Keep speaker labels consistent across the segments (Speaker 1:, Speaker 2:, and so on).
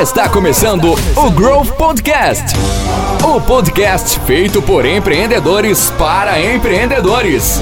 Speaker 1: Está começando o Growth Podcast. O podcast feito por empreendedores para empreendedores.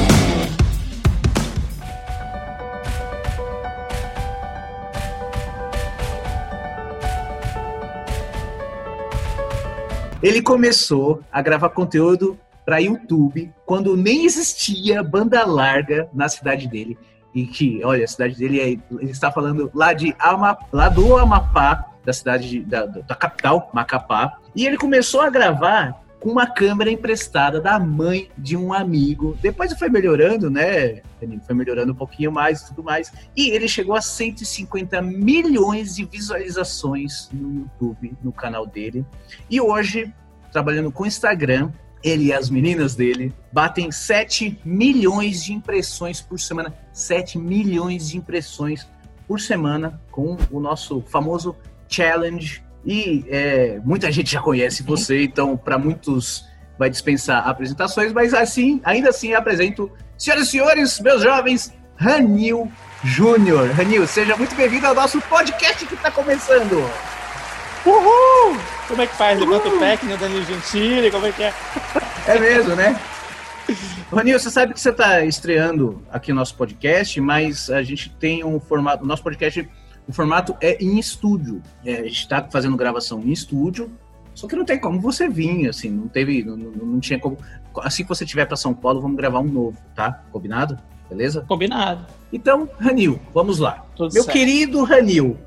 Speaker 2: Ele começou a gravar conteúdo para YouTube quando nem existia banda larga na cidade dele. E que, olha, a cidade dele é, ele está falando lá de Ama, lá do Amapá, da cidade de, da, da capital, Macapá. E ele começou a gravar com uma câmera emprestada da mãe de um amigo. Depois foi melhorando, né? Foi melhorando um pouquinho mais e tudo mais. E ele chegou a 150 milhões de visualizações no YouTube, no canal dele. E hoje, trabalhando com Instagram, ele e as meninas dele batem 7 milhões de impressões por semana. 7 milhões de impressões por semana com o nosso famoso challenge. E é, muita gente já conhece você, então para muitos vai dispensar apresentações, mas assim, ainda assim apresento, senhoras e senhores, meus jovens, Ranil Júnior. Ranil, seja muito bem-vindo ao nosso podcast que está começando.
Speaker 3: Uhul! Como é que faz? Levanta o que nem o Danilo Gentili, como é que é?
Speaker 2: É mesmo, né? Ronil, você sabe que você está estreando aqui o nosso podcast, mas a gente tem um formato, nosso podcast, o formato é em estúdio. É, a gente está fazendo gravação em estúdio, só que não tem como você vir, assim, não teve, não, não tinha como. Assim que você estiver para São Paulo, vamos gravar um novo, tá? Combinado? Beleza?
Speaker 3: Combinado.
Speaker 2: Então, Ranil, vamos lá.
Speaker 3: Tudo
Speaker 2: Meu
Speaker 3: certo.
Speaker 2: querido Ranil,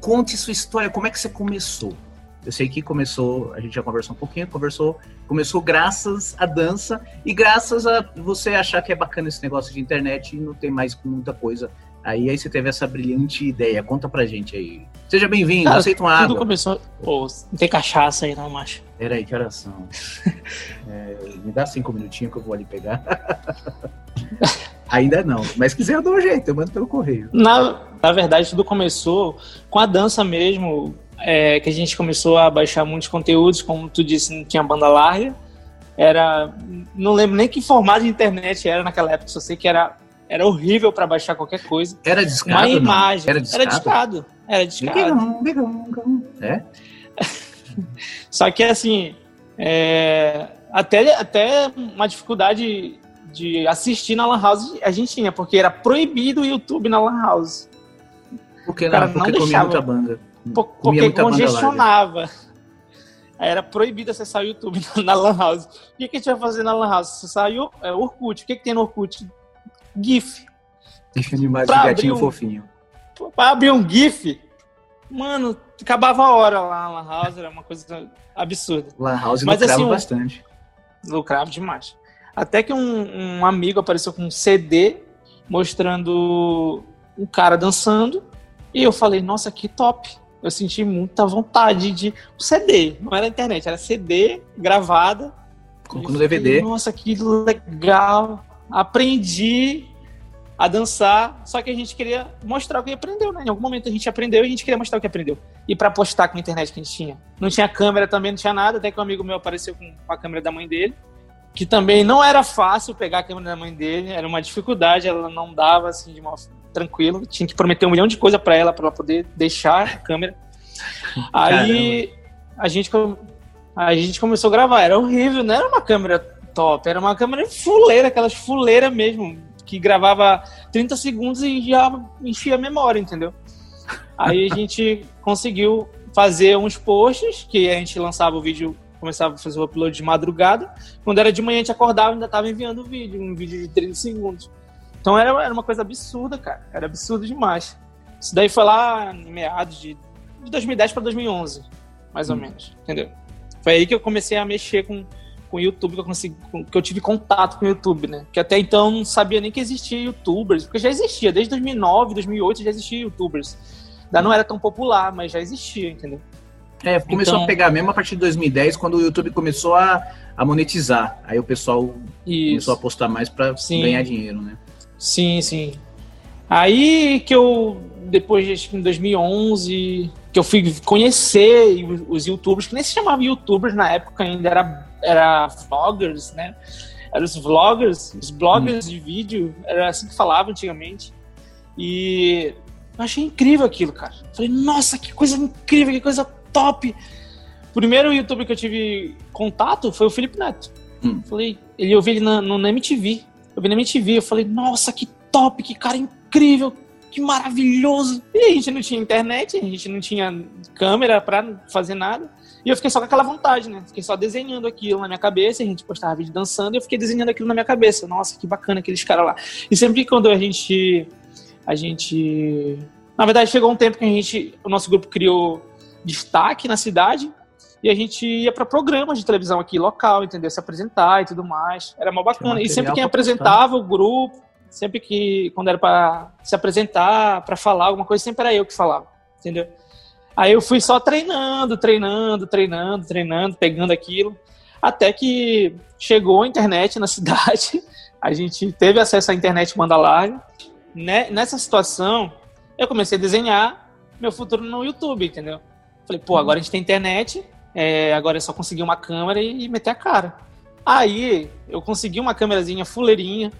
Speaker 2: conte sua história, como é que você começou? Eu sei que começou, a gente já conversou um pouquinho, conversou, começou graças à dança e graças a você achar que é bacana esse negócio de internet e não tem mais muita coisa. Aí, aí você teve essa brilhante ideia. Conta pra gente aí. Seja bem-vindo,
Speaker 3: Cara,
Speaker 2: aceita uma
Speaker 3: Tudo
Speaker 2: água.
Speaker 3: começou. Pô, não tem cachaça aí, não, macho.
Speaker 2: Peraí, que horas são? É, me dá cinco minutinhos que eu vou ali pegar. Ainda não, mas se quiser eu dou um jeito, eu mando pelo correio.
Speaker 3: Na, na verdade, tudo começou com a dança mesmo, é, que a gente começou a baixar muitos conteúdos, como tu disse, não tinha banda larga. Era. Não lembro nem que formato de internet era naquela época, só sei que era, era horrível para baixar qualquer coisa.
Speaker 2: Era discado?
Speaker 3: Uma
Speaker 2: não?
Speaker 3: imagem.
Speaker 2: Era discado?
Speaker 3: Era discado. Era discado.
Speaker 2: É?
Speaker 3: Só que assim, é, até, até uma dificuldade de assistir na Lan House a gente tinha, porque era proibido o YouTube na Lan House.
Speaker 2: Porque não,
Speaker 3: não
Speaker 2: porque comia
Speaker 3: deixava.
Speaker 2: muita banda.
Speaker 3: Porque congestionava. Era proibido acessar o YouTube na, Lan House. O que, que a gente vai fazer na Lan House? Acessar o é, Orkut. O que, que tem no Orkut? GIF.
Speaker 2: Deixa animais de gatinho
Speaker 3: um-
Speaker 2: fofinho.
Speaker 3: Pra abrir um GIF, mano, acabava a hora lá na Lan House, era uma coisa absurda.
Speaker 2: Lan House
Speaker 3: Mas,
Speaker 2: lucrava
Speaker 3: assim,
Speaker 2: bastante.
Speaker 3: lucrava demais. Até que um, um amigo apareceu com um CD mostrando um cara dançando e eu falei, nossa, que top. Eu senti muita vontade de CD, não era internet, era CD gravada.
Speaker 2: No
Speaker 3: falei,
Speaker 2: DVD.
Speaker 3: Nossa, que legal. Aprendi a dançar, só que a gente queria mostrar o que aprendeu, né? Em algum momento a gente aprendeu e a gente queria mostrar o que aprendeu. E pra postar com a internet que a gente tinha. Não tinha câmera também, não tinha nada, até que um amigo meu apareceu com a câmera da mãe dele, que também não era fácil pegar a câmera da mãe dele, era uma dificuldade, ela não dava assim de uma tranquilo, tinha que prometer um milhão de coisa pra ela para ela poder deixar a câmera. Aí a gente a gente começou a gravar, era horrível, não era uma câmera top, era uma câmera fuleira, aquelas fuleiras mesmo, que gravava 30 segundos e já enchia a memória, entendeu? Aí a gente conseguiu fazer uns posts, que a gente lançava o vídeo, começava a fazer o upload de madrugada. Quando era de manhã, a gente acordava e ainda estava enviando o vídeo, um vídeo de 30 segundos. Então era, era uma coisa absurda, cara. Era absurdo demais. Isso daí foi lá em meados de, de 2010 para 2011, mais ou
Speaker 2: Hum.
Speaker 3: menos, entendeu? Foi aí que eu comecei a mexer com com o YouTube, que eu, consegui, que eu tive contato com o YouTube, né? Que até então eu não sabia nem que existia YouTubers, porque já existia, desde 2009, 2008 já existia YouTubers. Ainda não era tão popular, mas já existia, entendeu?
Speaker 2: É, começou
Speaker 3: Então-
Speaker 2: a pegar mesmo a partir de 2010, quando o YouTube começou a, a monetizar. Aí o pessoal começou
Speaker 3: Isso.
Speaker 2: a postar mais
Speaker 3: Sim.
Speaker 2: ganhar dinheiro, né?
Speaker 3: Sim, sim. Aí que eu, depois de em 2011, que eu fui conhecer os youtubers, que nem se chamavam youtubers na época ainda, era, era vloggers, né? Eram os vloggers, os bloggers de vídeo, era assim que falava antigamente. E Eu achei incrível aquilo, cara. Falei, nossa, que coisa incrível, que coisa top. O primeiro youtuber que eu tive contato foi o Felipe Neto. Hum. Falei, ele eu vi ele na, no, na MTV. Eu vi na MTV, eu falei, nossa, que top, que cara incrível, que maravilhoso. E a gente não tinha internet, a gente não tinha câmera pra fazer nada. E eu fiquei só com aquela vontade, né? Fiquei só desenhando aquilo na minha cabeça, a gente postava vídeo dançando, e eu fiquei desenhando aquilo na minha cabeça. Nossa, que bacana aqueles caras lá. E sempre quando a gente. A gente. Na verdade, chegou um tempo que a gente. O nosso grupo criou destaque na cidade. E a gente ia para programas de televisão aqui local, entendeu? Se apresentar e tudo mais. Era mó bacana. E sempre quem apresentava o grupo, sempre que, quando era para se apresentar, para falar alguma coisa, sempre era eu que falava, entendeu? Aí eu fui só treinando, treinando, treinando, treinando, pegando aquilo, até que chegou a internet na cidade, a gente teve acesso à internet banda larga. Né? Nessa situação, eu comecei a desenhar meu futuro no YouTube, entendeu? Falei, pô, agora a gente tem internet, é, agora é só conseguir uma câmera e, e meter a cara. Aí eu consegui uma câmerazinha fuleirinha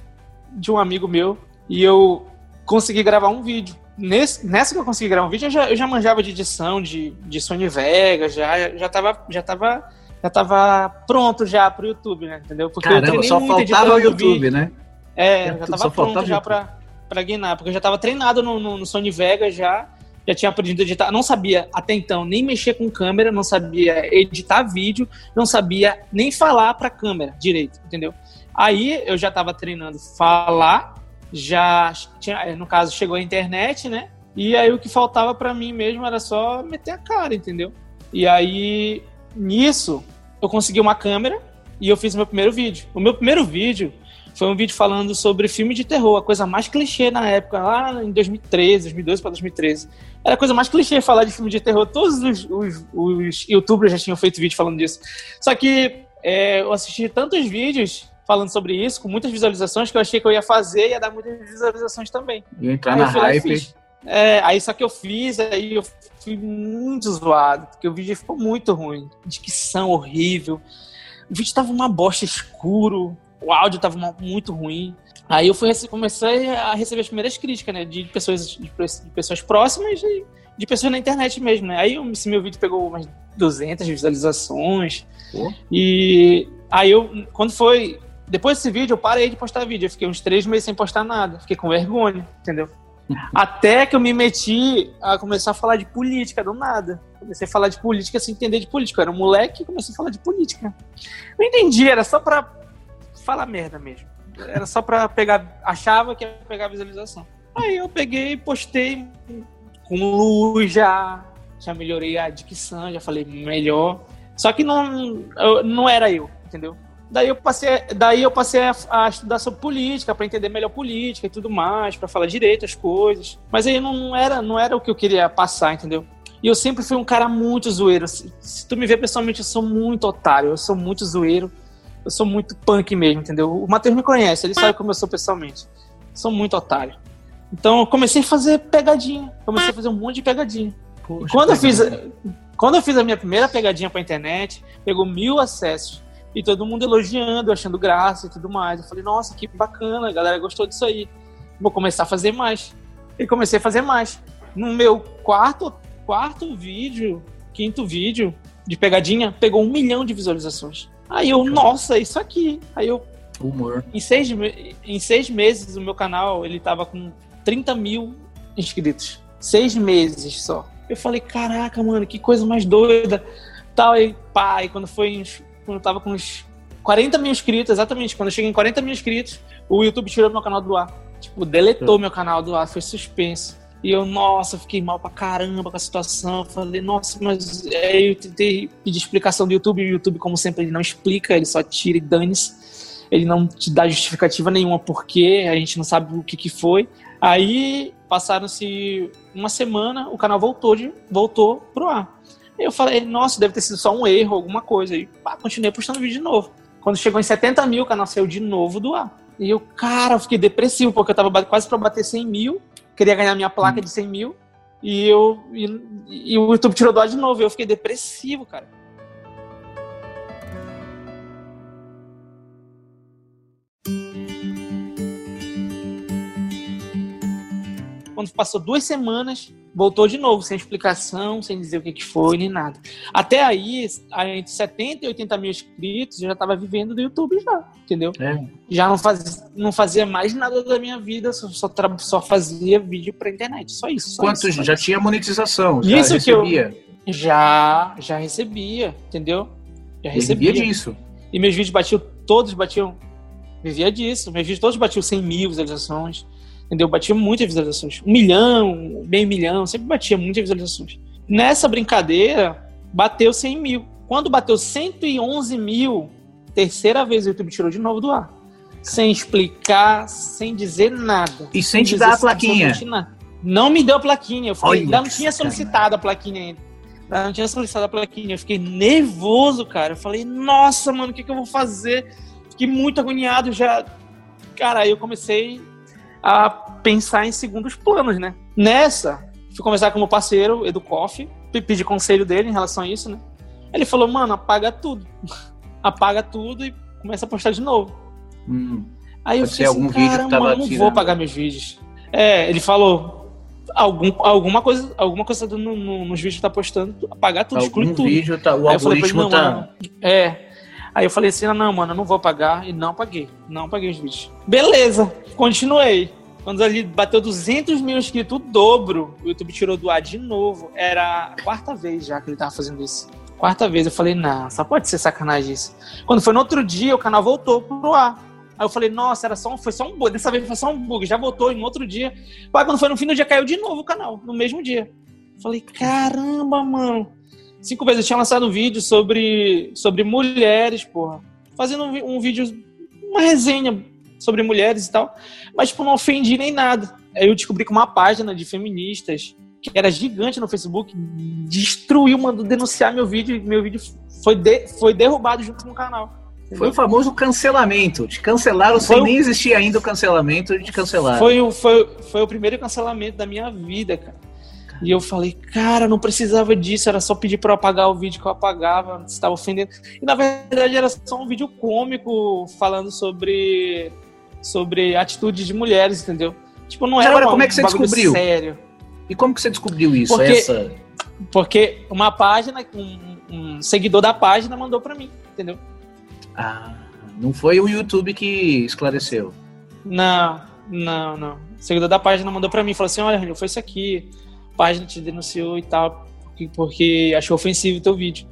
Speaker 3: de um amigo meu e eu consegui gravar um vídeo nesse, nessa que eu consegui gravar um vídeo, eu já, eu já manjava de edição, de, de Sony Vegas, já, já tava. Já tava já tava pronto já pro YouTube, né? Entendeu?
Speaker 2: Porque Caramba, eu só faltava o YouTube, né?
Speaker 3: É, é já tava pronto já pra, pra guinar, porque eu já tava treinado no, no, no Sony Vegas já, já tinha aprendido a editar, não sabia até então nem mexer com câmera, não sabia editar vídeo, não sabia nem falar pra câmera direito, entendeu? Aí eu já tava treinando falar já tinha, é, no caso, chegou a internet, né? E aí o que faltava para mim mesmo era só meter a cara, entendeu? E aí nisso eu consegui uma câmera e eu fiz meu primeiro vídeo. O meu primeiro vídeo foi um vídeo falando sobre filme de terror, a coisa mais clichê na época, lá em 2013, 2012 para 2013. Era a coisa mais clichê falar de filme de terror. Todos os, os, os youtubers já tinham feito vídeo falando disso. Só que é, eu assisti tantos vídeos falando sobre isso, com muitas visualizações, que eu achei que eu ia fazer e ia dar muitas visualizações também.
Speaker 2: E entrar aí na hype.
Speaker 3: É, aí só que eu fiz, aí eu fui muito zoado, porque o vídeo ficou muito ruim. Dicção horrível. O vídeo tava uma bosta escuro, o áudio tava muito ruim. Aí eu fui, comecei a receber as primeiras críticas, né? De pessoas, de, pessoas próximas e de pessoas na internet mesmo, né? Aí esse meu vídeo pegou umas 200 visualizações. Pô. E aí eu, quando foi depois desse vídeo, eu parei de postar vídeo. Eu fiquei uns três meses sem postar nada. Fiquei com vergonha, entendeu? Até que eu me meti a começar a falar de política, do nada. Comecei a falar de política sem entender de política. Eu era um moleque e comecei a falar de política. Não entendi, era só pra falar merda mesmo. Era só pra pegar. Achava que ia pegar visualização. Aí eu peguei, postei com luz já. Já melhorei a dicção, já falei melhor. Só que não, não era eu, entendeu? Daí eu passei, daí eu passei a, a estudar sobre política, para entender melhor política e tudo mais, para falar direito as coisas. Mas aí não era, não era o que eu queria passar, entendeu? E eu sempre fui um cara muito zoeiro. Se, se tu me ver pessoalmente, eu sou muito otário, eu sou muito zoeiro, eu sou muito punk mesmo, entendeu? O Matheus me conhece, ele sabe como eu sou pessoalmente. Eu sou muito otário. Então eu comecei a fazer pegadinha, comecei a fazer um monte de pegadinha. Poxa, quando eu fiz, quando eu fiz a minha primeira pegadinha para internet, pegou mil acessos. E todo mundo elogiando, achando graça e tudo mais. Eu falei, nossa, que bacana, a galera gostou disso aí. Vou começar a fazer mais. E comecei a fazer mais. No meu quarto, quarto vídeo, quinto vídeo de pegadinha, pegou um milhão de visualizações. Aí eu, nossa, isso aqui. Aí eu.
Speaker 2: Humor.
Speaker 3: Em seis, em seis meses, o meu canal ele tava com 30 mil inscritos. Seis meses só. Eu falei, caraca, mano, que coisa mais doida. Tal, e pá, e quando foi quando eu tava com uns 40 mil inscritos, exatamente, quando eu cheguei em 40 mil inscritos, o YouTube tirou meu canal do ar. Tipo, deletou meu canal do ar, foi suspenso. E eu, nossa, fiquei mal pra caramba com a situação. Falei, nossa, mas aí eu tentei pedir explicação do YouTube, e o YouTube, como sempre, ele não explica, ele só tira e dane-se. Ele não te dá justificativa nenhuma porque a gente não sabe o que, que foi. Aí passaram-se uma semana, o canal voltou, de, voltou pro ar. Eu falei, nossa, deve ter sido só um erro, alguma coisa. E pá, continuei postando vídeo de novo. Quando chegou em 70 mil, o canal saiu de novo do ar. E eu, cara, eu fiquei depressivo, porque eu tava quase para bater 100 mil, queria ganhar minha placa hum. de 100 mil, e eu e, e, o YouTube tirou do ar de novo. Eu fiquei depressivo, cara. Quando passou duas semanas, voltou de novo, sem explicação, sem dizer o que, que foi, nem nada. Até aí, entre 70 e 80 mil inscritos, eu já estava vivendo do YouTube já, entendeu?
Speaker 2: É.
Speaker 3: Já não, faz, não fazia mais nada da minha vida, só, só, só fazia vídeo pra internet, só isso. Só
Speaker 2: Quanto
Speaker 3: isso,
Speaker 2: já tinha monetização, já
Speaker 3: Isso que eu-
Speaker 2: recebia.
Speaker 3: Já, já recebia, entendeu? Já recebia.
Speaker 2: Recebia disso.
Speaker 3: E meus vídeos batiam, todos batiam, vivia disso. Meus vídeos todos batiam 100 mil visualizações, entendeu? Batia muitas visualizações. Um milhão, meio milhão, sempre batia muitas visualizações. Nessa brincadeira, bateu 100 mil. Quando bateu 111 mil, terceira vez o YouTube tirou de novo do ar. Sem explicar, sem dizer nada.
Speaker 2: E sem te
Speaker 3: dizer
Speaker 2: dar a plaquinha.
Speaker 3: Não me deu a plaquinha. Eu fiquei,
Speaker 2: Olha
Speaker 3: ainda não tinha solicitado a plaquinha ainda. Ainda não tinha solicitado a plaquinha. Eu fiquei nervoso, cara. Eu falei, nossa, mano, o que, que eu vou fazer? Fiquei muito agoniado já. Cara, aí eu comecei a pensar em segundos planos, né? Nessa, fui conversar com o meu parceiro, Edu Koff, pe- pedi conselho dele em relação a isso, né? Ele falou, mano, apaga tudo. apaga tudo e começa a postar de novo.
Speaker 2: Hum.
Speaker 3: Aí eu fiquei assim,
Speaker 2: algum que
Speaker 3: caramba,
Speaker 2: tava
Speaker 3: eu não vou
Speaker 2: tirando.
Speaker 3: pagar meus vídeos. É, ele falou, algum, alguma coisa, alguma coisa no, no- nos vídeos que tá postando, apagar tudo, exclui
Speaker 2: Algum
Speaker 3: tudo.
Speaker 2: vídeo, tá, o
Speaker 3: Aí eu falei pra ele,
Speaker 2: algoritmo
Speaker 3: não,
Speaker 2: tá.
Speaker 3: mano, é. Aí eu falei assim, ah, não, mano, eu não vou pagar. E não paguei. Não paguei os vídeos. Beleza, continuei. Quando ali bateu 200 mil inscritos, o dobro, o YouTube tirou do ar de novo. Era a quarta vez já que ele tava fazendo isso. Quarta vez, eu falei, não, só pode ser sacanagem isso. Quando foi no outro dia, o canal voltou pro ar. Aí eu falei, nossa, era só um, foi só um bug. Dessa vez foi só um bug, já voltou em outro dia. Pá, quando foi no fim do dia, caiu de novo o canal, no mesmo dia. Falei, caramba, mano. Cinco vezes eu tinha lançado um vídeo sobre, sobre mulheres, porra. Fazendo um, um vídeo, uma resenha sobre mulheres e tal. Mas, tipo, não ofendi nem nada. Aí eu descobri que uma página de feministas, que era gigante no Facebook, destruiu, mandou denunciar meu vídeo. Meu vídeo foi, de- foi derrubado junto com o canal.
Speaker 2: Foi o famoso cancelamento. Te cancelaram
Speaker 3: Foi
Speaker 2: sem
Speaker 3: o-
Speaker 2: nem existir ainda o cancelamento e te cancelaram.
Speaker 3: Foi, o- foi, foi o primeiro cancelamento da minha vida, cara. E eu falei, cara, não precisava disso, era só pedir pra eu apagar o vídeo que eu apagava, você estava ofendendo. E na verdade era só um vídeo cômico falando sobre, sobre atitude de mulheres, entendeu? Tipo, não era
Speaker 2: agora,
Speaker 3: uma-
Speaker 2: como é que você descobriu?
Speaker 3: sério.
Speaker 2: E como que você descobriu isso?
Speaker 3: Porque-
Speaker 2: Essa...
Speaker 3: Porque uma página, um, um seguidor da página mandou pra mim, entendeu?
Speaker 2: Ah, não foi o YouTube que esclareceu.
Speaker 3: Não, não, não. O seguidor da página mandou pra mim, falou assim, olha, foi isso aqui, página te denunciou e tal, porque, porque achou ofensivo o teu vídeo.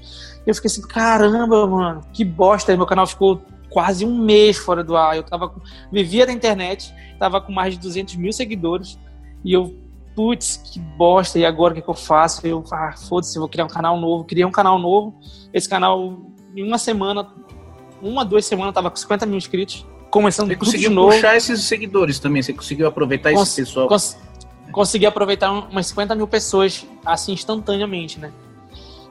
Speaker 3: E eu fiquei assim, caramba, mano, que bosta. Aí meu canal ficou quase um mês fora do ar. Eu tava com, vivia da internet, tava com mais de 200 mil seguidores, e eu, putz, que bosta, e agora o que, que eu faço? Eu, ah, foda-se, eu vou criar um canal novo. Criei um canal novo, esse canal, em uma semana, uma, duas semanas, tava com 50 mil inscritos, começando
Speaker 2: Você
Speaker 3: tudo de
Speaker 2: conseguiu
Speaker 3: novo.
Speaker 2: puxar esses seguidores também. Você conseguiu aproveitar
Speaker 3: Cons-
Speaker 2: esse pessoal.
Speaker 3: Cons- consegui aproveitar um- umas 50 mil pessoas assim instantaneamente, né?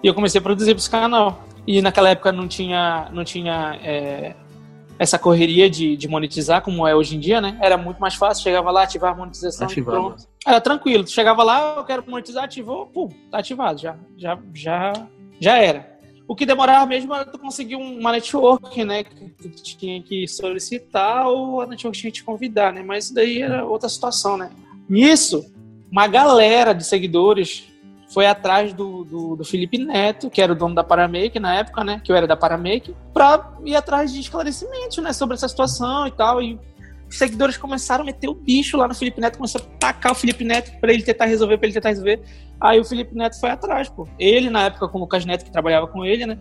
Speaker 3: E eu comecei a produzir para esse canal. E naquela época não tinha, não tinha é, essa correria de, de monetizar como é hoje em dia, né? Era muito mais fácil. Chegava lá, ativar a monetização e
Speaker 2: Ativava.
Speaker 3: pronto. Era tranquilo. Tu chegava lá, eu quero monetizar, ativou, pum, tá ativado. Já, já, já, já era. O que demorava mesmo era tu conseguir um- uma network, né? Que tu tinha que solicitar ou a network tinha que te convidar, né? Mas daí era outra situação, né? Nisso, uma galera de seguidores foi atrás do, do, do Felipe Neto, que era o dono da Paramake na época, né? Que eu era da Paramake, pra ir atrás de esclarecimentos, né? Sobre essa situação e tal. E os seguidores começaram a meter o bicho lá no Felipe Neto, começaram a tacar o Felipe Neto pra ele tentar resolver, pra ele tentar resolver. Aí o Felipe Neto foi atrás, pô. Ele, na época, com o Lucas Neto, que trabalhava com ele, né?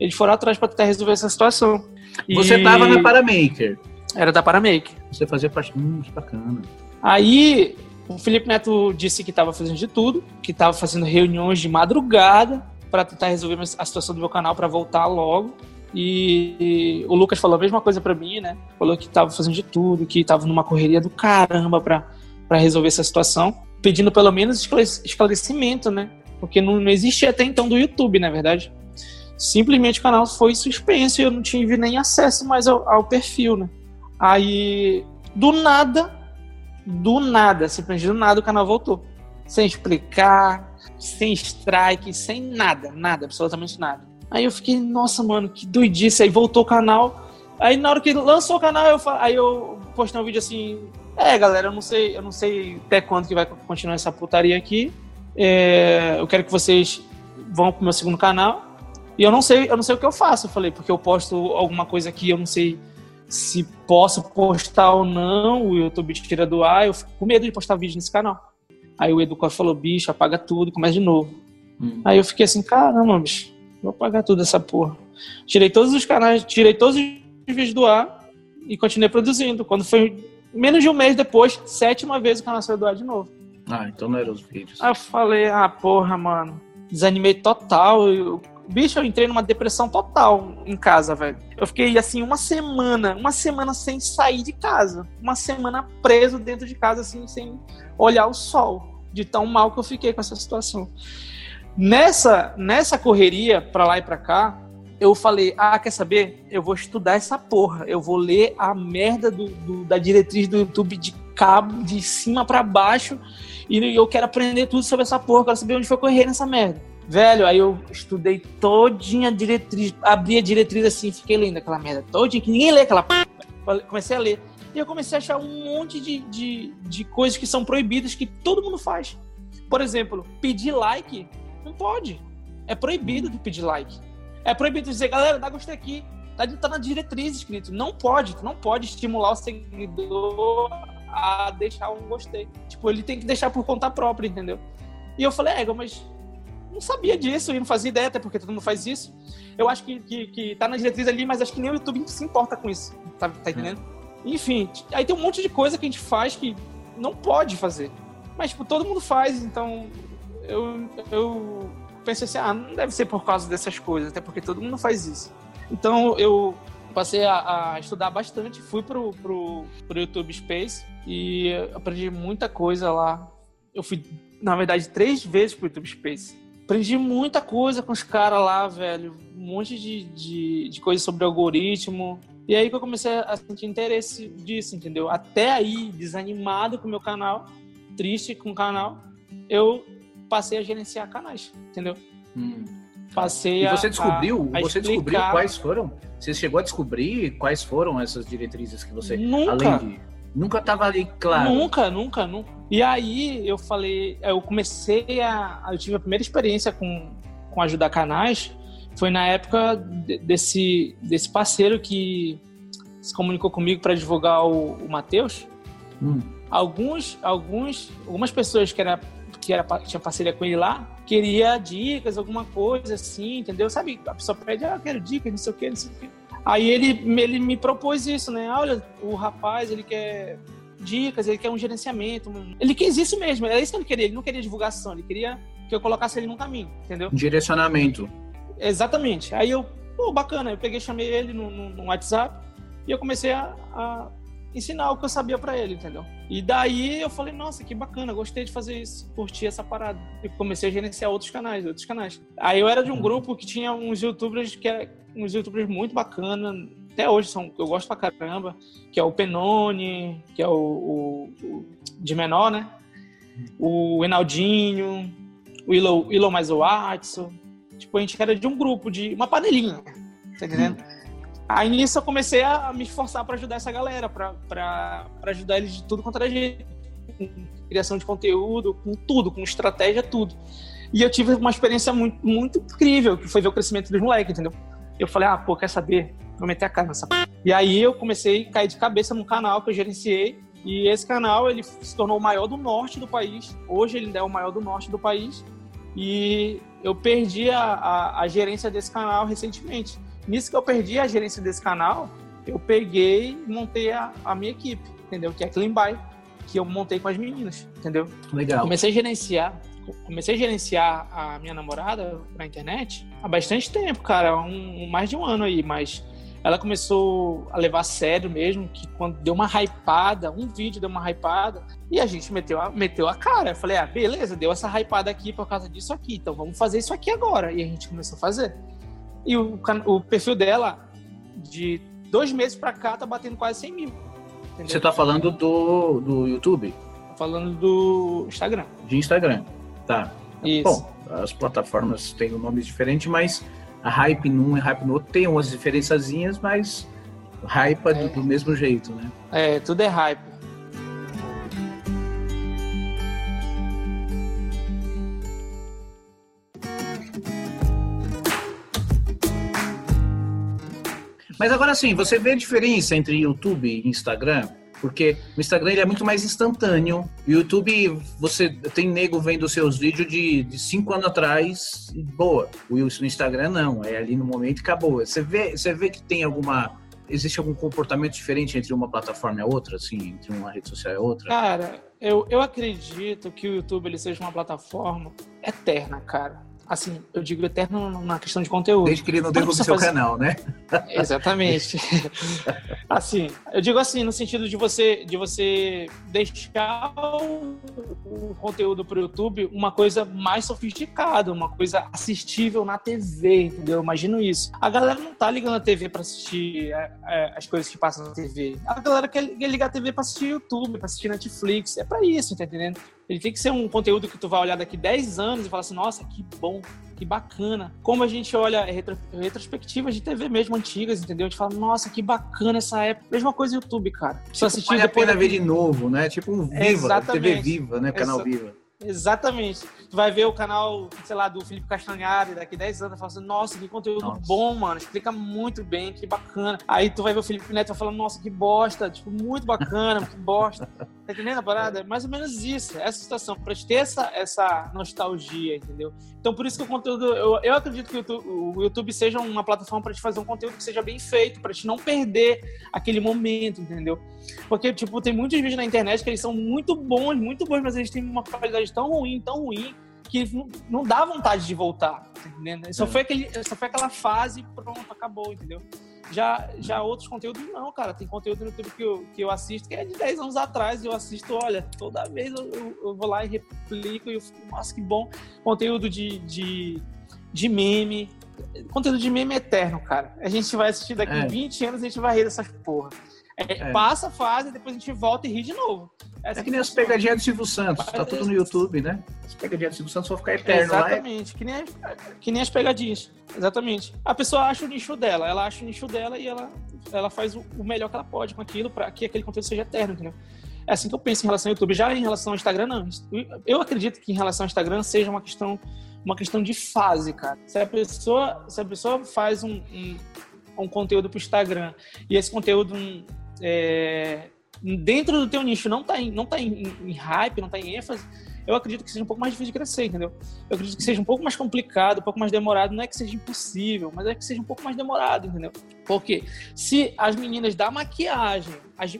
Speaker 3: Eles foram atrás pra tentar resolver essa situação. E
Speaker 2: Você tava na Paramaker.
Speaker 3: Era da Paramake.
Speaker 2: Você fazia parte. Hum, que bacana.
Speaker 3: Aí o Felipe Neto disse que estava fazendo de tudo, que estava fazendo reuniões de madrugada para tentar resolver a situação do meu canal para voltar logo. E o Lucas falou a mesma coisa para mim, né? Falou que estava fazendo de tudo, que estava numa correria do caramba para resolver essa situação, pedindo pelo menos esclare- esclarecimento, né? Porque não, não existia até então do YouTube, na verdade. Simplesmente o canal foi suspenso e eu não tive nem acesso mais ao, ao perfil, né? Aí, do nada, do nada, simplesmente do nada o canal voltou. Sem explicar, sem strike, sem nada, nada, absolutamente nada. Aí eu fiquei, nossa, mano, que doidice. Aí voltou o canal. Aí na hora que lançou o canal, eu, aí eu postei um vídeo assim, É, galera, eu não sei, eu não sei até quando que vai continuar essa putaria aqui. É, eu quero que vocês vão pro meu segundo canal. E eu não sei, eu não sei o que eu faço, eu falei, porque eu posto alguma coisa aqui, eu não sei se posso postar ou não, o YouTube tira do ar, eu fico com medo de postar vídeo nesse canal. Aí o Edu falou, bicho, apaga tudo, começa de novo. Hum. Aí eu fiquei assim, caramba, bicho, vou apagar tudo essa porra. Tirei todos os canais, tirei todos os vídeos do ar e continuei produzindo. Quando foi menos de um mês depois, sétima vez o canal saiu do ar de novo.
Speaker 2: Ah, então não eram os vídeos.
Speaker 3: Aí eu falei, ah, porra, mano. Desanimei total. Eu, bicho, eu entrei numa depressão total em casa, velho. Eu fiquei assim uma semana, uma semana sem sair de casa. Uma semana preso dentro de casa, assim, sem olhar o sol. De tão mal que eu fiquei com essa situação. Nessa, nessa correria pra lá e pra cá, eu falei, ah, quer saber? Eu vou estudar essa porra. Eu vou ler a merda do, do da diretriz do YouTube de cabo, de cima para baixo. E eu quero aprender tudo sobre essa porra. Quero saber onde foi correr nessa merda. Velho, aí eu estudei todinha a diretriz, abri a diretriz assim, fiquei lendo aquela merda todinha, que ninguém lê aquela porra. Comecei a ler. E eu comecei a achar um monte de, de, de coisas que são proibidas que todo mundo faz. Por exemplo, pedir like não pode. É proibido de pedir like. É proibido dizer, galera, dá gostei aqui. Tá, tá na diretriz escrito. Não pode, não pode estimular o seguidor a deixar um gostei. Tipo, ele tem que deixar por conta própria, entendeu? E eu falei, é, mas não sabia disso e não fazia ideia, até porque todo mundo faz isso. Eu acho que, que, que tá na diretriz ali, mas acho que nem o YouTube se importa com isso. Tá, tá entendendo? Enfim, aí tem um monte de coisa que a gente faz que não pode fazer. Mas, tipo, todo mundo faz, então eu, eu pensei assim, ah, não deve ser por causa dessas coisas, até porque todo mundo faz isso. Então eu passei a, a estudar bastante, fui pro, pro, pro YouTube Space e aprendi muita coisa lá. Eu fui, na verdade, três vezes pro YouTube Space. Aprendi muita coisa com os caras lá, velho. Um monte de, de, de coisa sobre algoritmo. E aí que eu comecei a sentir interesse disso, entendeu? Até aí, desanimado com o meu canal, triste com o canal, eu passei a gerenciar canais, entendeu? Hum. Passei
Speaker 2: e você descobriu, a, a você explicar... descobriu quais foram? Você chegou a descobrir quais foram essas diretrizes que você
Speaker 3: nunca,
Speaker 2: além de nunca estava ali claro.
Speaker 3: Nunca, nunca, nunca. E aí eu falei, eu comecei a, eu tive a primeira experiência com com ajudar canais foi na época desse desse parceiro que se comunicou comigo para divulgar o, o Matheus. Hum. Alguns, alguns, algumas pessoas que era que era, tinha parceria com ele lá, queria dicas, alguma coisa assim, entendeu? Sabe, a pessoa pede, ah, eu quero dicas, não sei o que, não sei o que. Aí ele, ele me propôs isso, né? Ah, olha, o rapaz, ele quer dicas, ele quer um gerenciamento. Ele quis isso mesmo, era isso que ele queria. Ele não queria divulgação, ele queria que eu colocasse ele num caminho, entendeu?
Speaker 2: Direcionamento.
Speaker 3: Exatamente. Aí eu, pô, bacana, eu peguei, chamei ele no, no, no WhatsApp e eu comecei a, a ensinar o que eu sabia para ele, entendeu? E daí eu falei, nossa, que bacana, gostei de fazer isso, curti essa parada. E comecei a gerenciar outros canais, outros canais. Aí eu era de um grupo que tinha uns youtubers que é uns youtubers muito bacana, até hoje são, eu gosto pra caramba, que é o Penone, que é o, o, o de menor, né? O Enaldinho, o Ilon, mais o Watson. Tipo, a gente era de um grupo, de uma panelinha, tá entendendo? Aí nisso eu comecei a me esforçar para ajudar essa galera, para ajudar eles de tudo quanto era jeito. Com criação de conteúdo, com tudo, com estratégia, tudo. E eu tive uma experiência muito, muito incrível, que foi ver o crescimento dos moleques, entendeu? Eu falei, ah, pô, quer saber? Vou meter a cara nessa. E aí eu comecei a cair de cabeça num canal que eu gerenciei. E esse canal ele se tornou o maior do norte do país. Hoje ele ainda é o maior do norte do país. E eu perdi a, a, a gerência desse canal recentemente. Nisso que eu perdi a gerência desse canal, eu peguei e montei a, a minha equipe, entendeu? Que é Clean que eu montei com as meninas, entendeu?
Speaker 2: Legal.
Speaker 3: Comecei a gerenciar, comecei a gerenciar a minha namorada na internet há bastante tempo, cara, um, mais de um ano aí, mas ela começou a levar a sério mesmo, que quando deu uma hypada, um vídeo deu uma hypada, e a gente meteu a, meteu a cara. Eu falei, ah, beleza, deu essa hypada aqui por causa disso aqui, então vamos fazer isso aqui agora. E a gente começou a fazer. E o, o perfil dela, de dois meses pra cá, tá batendo quase 100 mil.
Speaker 2: Entendeu? Você tá falando do, do YouTube?
Speaker 3: Falando do Instagram.
Speaker 2: De Instagram, tá.
Speaker 3: Isso.
Speaker 2: Bom, as plataformas têm nomes diferentes, mas a hype num e hype no outro tem umas diferençazinhas, mas hype é. do, do mesmo jeito, né?
Speaker 3: É, tudo é hype.
Speaker 2: Mas agora sim, você vê a diferença entre YouTube e Instagram? Porque o Instagram ele é muito mais instantâneo. O YouTube, você tem nego vendo seus vídeos de, de cinco anos atrás e boa. O Instagram não, é ali no momento e acabou. Você vê, você vê que tem alguma. Existe algum comportamento diferente entre uma plataforma e a outra, assim, entre uma rede social e outra?
Speaker 3: Cara, eu, eu acredito que o YouTube ele seja uma plataforma eterna, cara assim, eu digo eterno na questão de conteúdo.
Speaker 2: Desde que ele não derruba o seu faz... canal, né?
Speaker 3: Exatamente. assim, eu digo assim, no sentido de você, de você deixar o, o conteúdo para o YouTube uma coisa mais sofisticada, uma coisa assistível na TV, entendeu? Eu imagino isso. A galera não tá ligando a TV para assistir é, é, as coisas que passam na TV. A galera quer, quer ligar a TV para assistir YouTube, para assistir Netflix. É para isso, tá entendendo? Ele tem que ser um conteúdo que tu vai olhar daqui 10 anos e falar assim, nossa, que bom, que bacana. Como a gente olha retro, retrospectivas de TV mesmo antigas, entendeu? A gente fala, nossa, que bacana essa época. Mesma coisa no YouTube, cara.
Speaker 2: Tipo, assistir vale depois a pena daqui... ver de novo, né? Tipo um Viva, Exatamente. TV Viva, né? Canal Exa... Viva.
Speaker 3: Exatamente. Tu vai ver o canal, sei lá, do Felipe Castanhari daqui 10 anos e fala assim, nossa, que conteúdo nossa. bom, mano. Explica muito bem, que bacana. Aí tu vai ver o Felipe Neto e fala, nossa, que bosta, tipo, muito bacana, que bosta. Tá entendendo a parada? É mais ou menos isso, essa situação, pra te ter essa, essa nostalgia, entendeu? Então por isso que o conteúdo, eu, eu acredito que o YouTube, o YouTube seja uma plataforma para te fazer um conteúdo que seja bem feito, para te não perder aquele momento, entendeu? Porque, tipo, tem muitos vídeos na internet que eles são muito bons, muito bons, mas eles têm uma qualidade tão ruim, tão ruim, que não, dá vontade de voltar, entendendo? Só, é. foi aquele, só foi aquela fase pronto, acabou, entendeu? Já, já outros conteúdos não, cara. Tem conteúdo no YouTube que eu, que eu assisto que é de 10 anos atrás. Eu assisto, olha, toda vez eu, eu, eu vou lá e replico e eu fico, nossa, que bom. Conteúdo de, de, de meme. Conteúdo de meme eterno, cara. A gente vai assistir daqui é. 20 anos e a gente vai rir dessas porra. É, é. Passa a fase, depois a gente volta e ri de novo.
Speaker 2: É que nem as pegadinhas do Silvio Santos, tá tudo no YouTube, né? As pegadinhas do Silvio Santos vão ficar eterno
Speaker 3: Exatamente, lá. que nem, que nem as pegadinhas. Exatamente. A pessoa acha o nicho dela, ela acha o nicho dela e ela, ela faz o, o melhor que ela pode com aquilo para que aquele conteúdo seja eterno, entendeu? É assim que eu penso em relação ao YouTube. Já em relação ao Instagram, não. Eu acredito que em relação ao Instagram seja uma questão, uma questão de fase, cara. Se a pessoa, se a pessoa faz um, um, um conteúdo para o Instagram e esse conteúdo é, dentro do teu nicho não está em, não tá em, em, hype, não está em ênfase, eu acredito que seja um pouco mais difícil de crescer, entendeu? Eu acredito que seja um pouco mais complicado, um pouco mais demorado. Não é que seja impossível, mas é que seja um pouco mais demorado, entendeu? Porque se as meninas da maquiagem,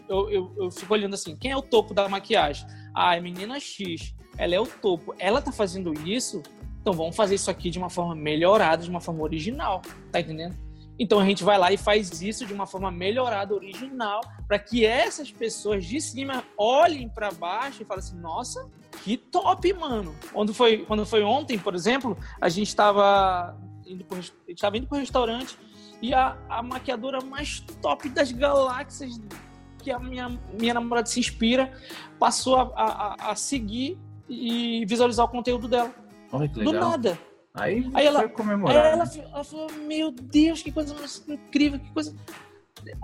Speaker 3: eu, eu, eu fico olhando assim, quem é o topo da maquiagem? Ah, a menina X, ela é o topo. Ela tá fazendo isso, então vamos fazer isso aqui de uma forma melhorada, de uma forma original, tá entendendo? Então a gente vai lá e faz isso de uma forma melhorada, original, para que essas pessoas de cima olhem para baixo e falem assim: nossa, que top, mano. Quando foi, quando foi ontem, por exemplo, a gente estava indo para o restaurante e a, a maquiadora mais top das galáxias que a minha, minha namorada se inspira passou a, a, a seguir e visualizar o conteúdo dela.
Speaker 2: Olha, Do
Speaker 3: nada.
Speaker 2: Aí, aí
Speaker 3: ela,
Speaker 2: comemorar.
Speaker 3: Aí ela, ela, falou, meu Deus, que coisa incrível, que coisa.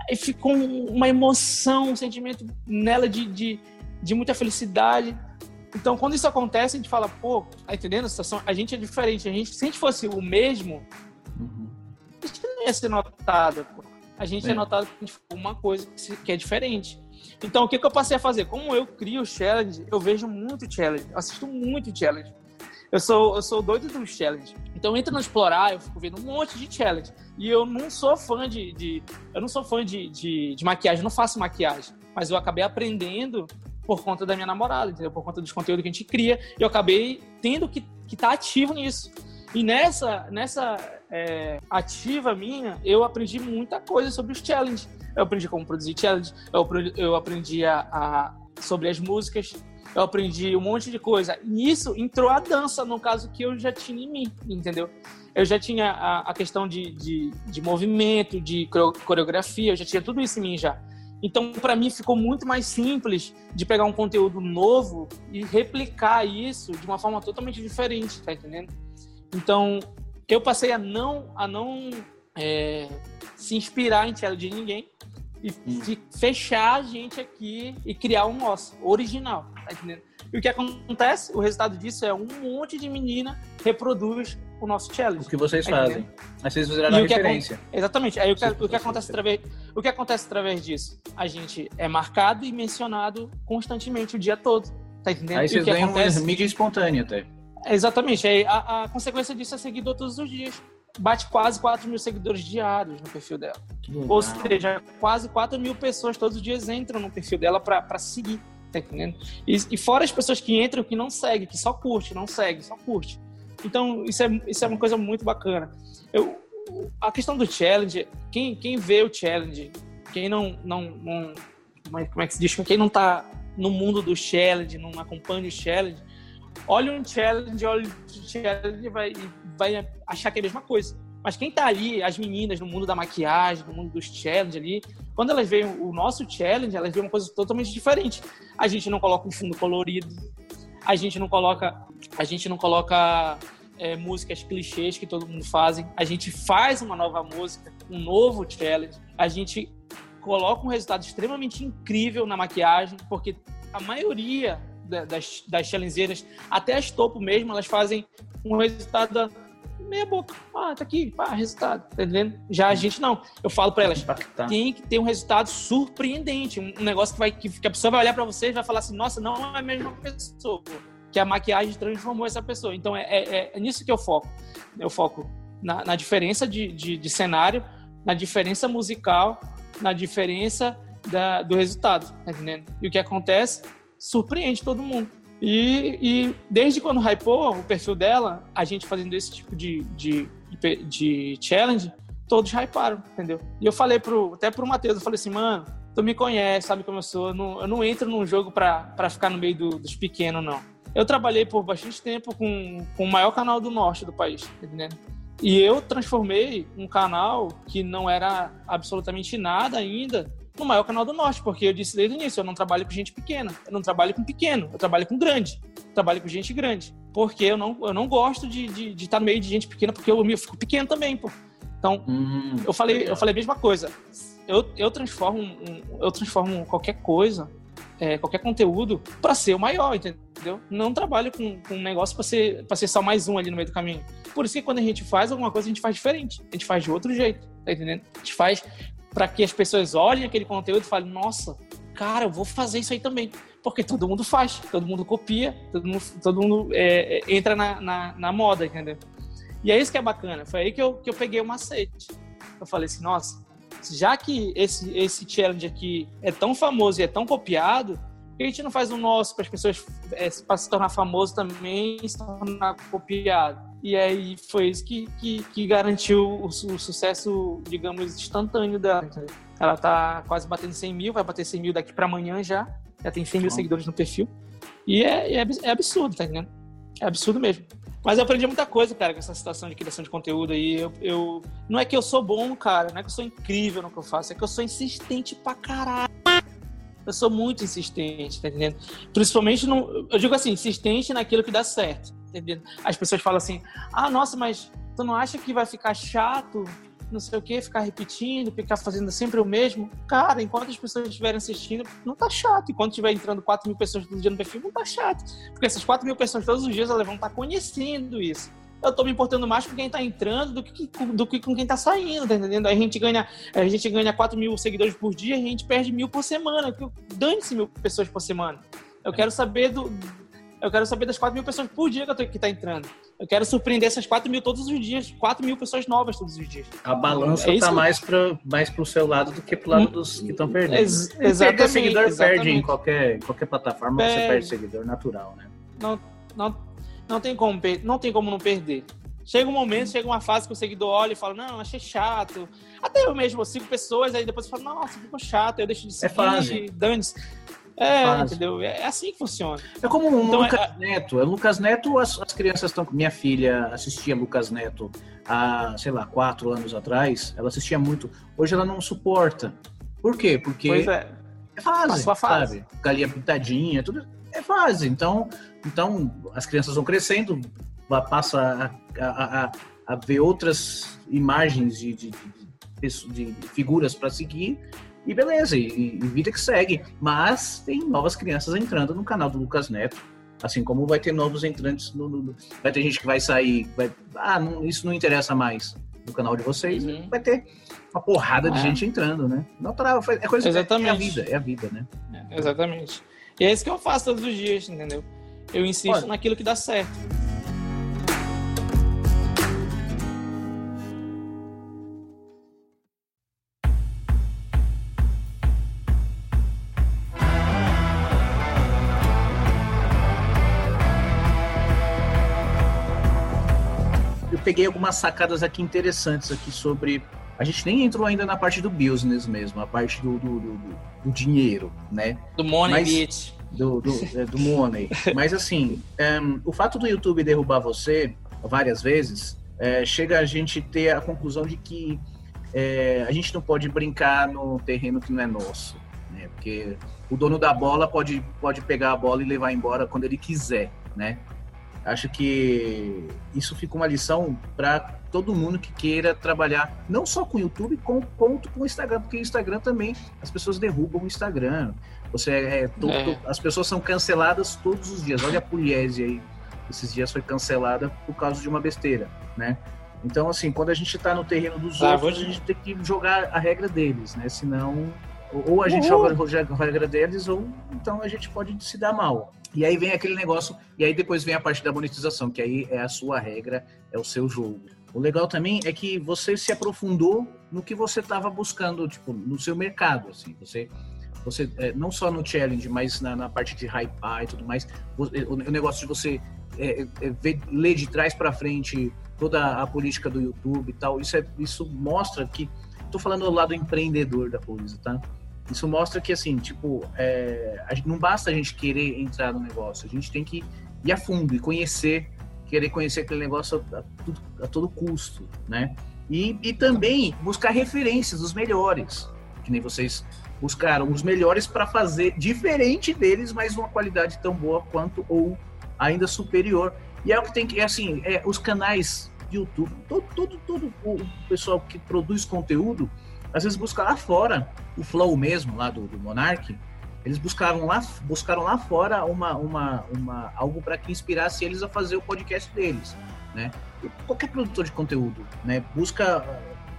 Speaker 3: Aí ficou uma emoção, um sentimento nela de, de, de muita felicidade. Então, quando isso acontece, a gente fala, pô, tá entendendo a situação? A gente é diferente. A gente, se a gente fosse o mesmo, uhum. a gente não ia ser notado. Pô. A gente é, é notado por uma coisa que é diferente. Então, o que, que eu passei a fazer? Como eu crio challenge, eu vejo muito challenge, assisto muito challenge. Eu sou, eu sou doido dos challenge. Então entra no explorar, eu fico vendo um monte de challenge. E eu não sou fã de. de eu não sou fã de, de, de maquiagem, não faço maquiagem. Mas eu acabei aprendendo por conta da minha namorada, entendeu? Por conta dos conteúdos que a gente cria. E eu acabei tendo que estar tá ativo nisso. E nessa, nessa é, ativa minha, eu aprendi muita coisa sobre os challenges. Eu aprendi como produzir challenge, eu aprendi, eu aprendi a, a, sobre as músicas, eu aprendi um monte de coisa. Nisso entrou a dança, no caso que eu já tinha em mim, entendeu? Eu já tinha a, a questão de, de, de, movimento, de coreografia, eu já tinha tudo isso em mim já. Então, para mim, ficou muito mais simples de pegar um conteúdo novo e replicar isso de uma forma totalmente diferente, tá entendendo? Então, eu passei a não, a não é, se inspirar em tela de ninguém e hum. fechar a gente aqui e criar um nosso, original, tá entendendo? E o que acontece? O resultado disso é um monte de menina reproduz o nosso challenge.
Speaker 2: O que vocês
Speaker 3: Tá
Speaker 2: fazem. Aí vocês fizeram a referência.
Speaker 3: Exatamente. Aí o que, o que acontece através, o que acontece através disso? A gente é marcado e mencionado constantemente o dia todo. Tá entendendo?
Speaker 2: Aí vocês ganham
Speaker 3: acontece?
Speaker 2: mídia espontânea até.
Speaker 3: Exatamente. Aí a, a consequência disso é seguidor todos os dias. Bate quase 4 mil seguidores diários no perfil dela. Ou seja, quase 4 mil pessoas todos os dias entram no perfil dela pra seguir. Tá entendendo? E, e fora as pessoas que entram que não seguem, que só curte, não segue, só curte. Então, isso é, isso é uma coisa muito bacana. Eu, a questão do challenge, quem, quem vê o challenge, quem não, não, não como é- é que se diz, quem não tá no mundo do challenge, não acompanha o challenge, olha um challenge, olha o challenge e vai, vai achar que é a mesma coisa. Mas quem tá ali, as meninas no mundo da maquiagem, no mundo dos challenge ali, quando elas veem o nosso challenge, elas veem uma coisa totalmente diferente. A gente não coloca um fundo colorido, a gente não coloca, a gente não coloca é, músicas clichês que todo mundo fazem. A gente faz uma nova música, um novo challenge. A gente coloca um resultado extremamente incrível na maquiagem, porque a maioria da- das, das challengeiras, até as topo mesmo, elas fazem um resultado meia boca. Ah, tá aqui, pá, resultado, tá entendendo? Já a gente não. Eu falo pra elas, tem que ter um resultado surpreendente, um negócio que, vai, que, que a pessoa vai olhar pra você e vai falar assim, nossa, não é a mesma pessoa, que a maquiagem transformou essa pessoa. Então é, é- é nisso que eu foco. Eu foco na, na diferença de, de, de cenário, na diferença musical, na diferença da- do resultado, tá entendendo? E o que acontece surpreende todo mundo. E, e desde quando hypou o perfil dela, a gente fazendo esse tipo de, de, de, challenge, todos hyparam, entendeu? E eu falei pro, até pro Matheus, eu falei assim, mano, tu me conhece, sabe como eu sou, eu não, eu não entro num jogo pra, pra ficar no meio do- dos pequenos, não. Eu trabalhei por bastante tempo com, com o maior canal do norte do país, tá entendendo? E eu transformei um canal que não era absolutamente nada ainda no maior canal do norte, porque eu disse desde o início, eu não trabalho com gente pequena, eu não trabalho com pequeno, eu trabalho com grande, eu trabalho com gente grande, porque eu não, eu não gosto de estar de, de estar no meio de gente pequena, porque eu, eu fico pequeno também, pô. Então,
Speaker 2: Hum,
Speaker 3: eu falei,
Speaker 2: legal.
Speaker 3: eu falei a mesma coisa. Eu, eu transformo, eu transformo qualquer coisa, é, qualquer conteúdo, para ser o maior, entendeu? Não trabalho com, com um negócio para ser, pra ser só mais um ali no meio do caminho. Por isso que quando a gente faz alguma coisa, a gente faz diferente. A gente faz de outro jeito, tá entendendo? A gente faz para que as pessoas olhem aquele conteúdo e falem, nossa, cara, eu vou fazer isso aí também. Porque todo mundo faz, todo mundo copia, todo mundo, todo mundo é, é, entra na, na, na moda, entendeu? E é isso que é bacana. Foi aí que eu, que eu peguei o macete. Eu falei assim, nossa, já que esse, esse challenge aqui é tão famoso e é tão copiado, por que a gente não faz o nosso para as pessoas é, para se tornar famoso também e se tornar copiado? E aí foi isso que, que, que garantiu o, o sucesso, digamos, instantâneo dela. entendeu? Ela tá quase batendo 100 mil, vai bater 100 mil daqui para amanhã já. Já tem 100 mil seguidores no perfil. E é, é, é absurdo, tá entendendo? É absurdo mesmo. Mas eu aprendi muita coisa, cara, com essa situação de criação de conteúdo aí. Eu, eu- não é que eu sou bom, cara, não é que eu sou incrível no que eu faço, é que eu sou insistente pra caralho. Eu sou muito insistente, tá entendendo? Principalmente no. Eu digo assim, insistente naquilo que dá certo, tá entendendo? As pessoas falam assim: ah, nossa, mas tu não acha que vai ficar chato, não sei o quê, ficar repetindo, ficar fazendo sempre o mesmo? Cara, enquanto as pessoas estiverem assistindo, não tá chato. Enquanto estiver entrando 4 mil pessoas todo dia no perfil, não tá chato. Porque essas 4 mil pessoas todos os dias elas vão estar conhecendo isso. Eu tô me importando mais com quem tá entrando do que, do que com quem tá saindo, tá entendendo? Aí a gente ganha, a gente ganha 4 mil seguidores por dia e a gente perde mil por semana. Dane-se mil pessoas por semana. Eu quero saber do. Eu quero saber das 4 mil pessoas por dia que, eu tô, que tá entrando. Eu quero surpreender essas 4 mil todos os dias. 4 mil pessoas novas todos os dias.
Speaker 2: A balança
Speaker 3: É
Speaker 2: tá
Speaker 3: que-
Speaker 2: mais, pra, mais pro seu lado do que pro lado dos que estão perdendo.
Speaker 3: Ex- exatamente.
Speaker 2: seguidor perde em
Speaker 3: exatamente.
Speaker 2: qualquer, qualquer plataforma, você
Speaker 3: Perde.
Speaker 2: perde seguidor natural, né?
Speaker 3: não, não, não, tem como, não tem como não perder. Chega um momento, chega uma fase que o seguidor olha e fala, não, achei chato. Até eu mesmo, eu sigo pessoas, aí depois eu falo, nossa, ficou chato, eu deixo de seguir,
Speaker 2: fase.
Speaker 3: dane-se. É,
Speaker 2: Fase.
Speaker 3: entendeu? É assim que funciona.
Speaker 2: É como o
Speaker 3: Então,
Speaker 2: Lucas
Speaker 3: é-
Speaker 2: Neto. É Lucas Neto, as, as crianças estão. Minha filha assistia Lucas Neto há, sei lá, quatro anos atrás. Ela assistia muito. Hoje ela não suporta. Por quê? Porque
Speaker 3: Pois é.
Speaker 2: é fase,
Speaker 3: Passou a fase.
Speaker 2: sabe? Galinha pintadinha, tudo é fase. Então, então as crianças vão crescendo, passa a, a, a, a ver outras imagens de, de, de, de figuras para seguir. E beleza, e, e vida que segue. Mas tem novas crianças entrando no canal do Lucas Neto Assim como vai ter novos entrantes, no, no, vai ter gente que vai sair, vai, ah, não, isso não interessa mais no canal de vocês, uhum. vai ter uma porrada de é. gente entrando, né? Natural, é coisa
Speaker 3: exatamente.
Speaker 2: é a vida, é a vida, né?
Speaker 3: É, exatamente. E é isso que eu faço todos os dias, entendeu? Eu insisto Olha, naquilo que dá certo.
Speaker 2: peguei algumas sacadas aqui interessantes aqui sobre. A gente nem entrou ainda na parte do business mesmo, a parte do, do, do, do dinheiro, né?
Speaker 3: Do money, Mas, bitch.
Speaker 2: Do, do, é, do money. Mas assim, um, ehm, o fato do YouTube derrubar você várias vezes, é, chega a gente ter a conclusão de que é, a gente não pode brincar no terreno que não é nosso. Né? Porque o dono da bola pode, pode pegar a bola e levar embora quando ele quiser, né? Acho que isso fica uma lição para todo mundo que queira trabalhar não só com o YouTube, com, quanto com o Instagram, porque o Instagram também as pessoas derrubam o Instagram. Você é, todo, é. as pessoas são canceladas todos os dias. Olha a Pugliese aí, esses dias foi cancelada por causa de uma besteira, né? Então, assim, quando a gente está no terreno dos ah, outros, a gente tem que jogar a regra deles, né? Senão, ou a gente Uhul. joga a regra deles, ou então a gente pode se dar mal. E aí vem aquele negócio, e aí depois vem a parte da monetização, que aí é a sua regra, é o seu jogo. O legal também é que você se aprofundou no que você estava buscando, tipo, no seu mercado, assim, você você é, não só no challenge, mas na, na parte de hype e tudo mais, o, o, negócio de você é, é, ver, ler de trás para frente toda a política do YouTube e tal, isso é, isso mostra que estou falando do lado empreendedor da coisa, tá? Isso mostra que, assim, tipo, é, gente, não basta a gente querer entrar no negócio, a gente tem que ir a fundo e conhecer, querer conhecer aquele negócio a, a, a todo custo, né? E, e também buscar referências dos melhores, que nem vocês buscaram os melhores para fazer diferente deles, mas uma qualidade tão boa quanto ou ainda superior. E é o que tem que, é assim, é, os canais de YouTube, todo, todo, todo o pessoal que produz conteúdo, às vezes busca lá fora, o Flow mesmo, lá do, do Monark, eles buscaram lá, buscaram lá fora uma, uma, uma, algo para que inspirasse eles a fazer o podcast deles, né? E qualquer produtor de conteúdo, né? Busca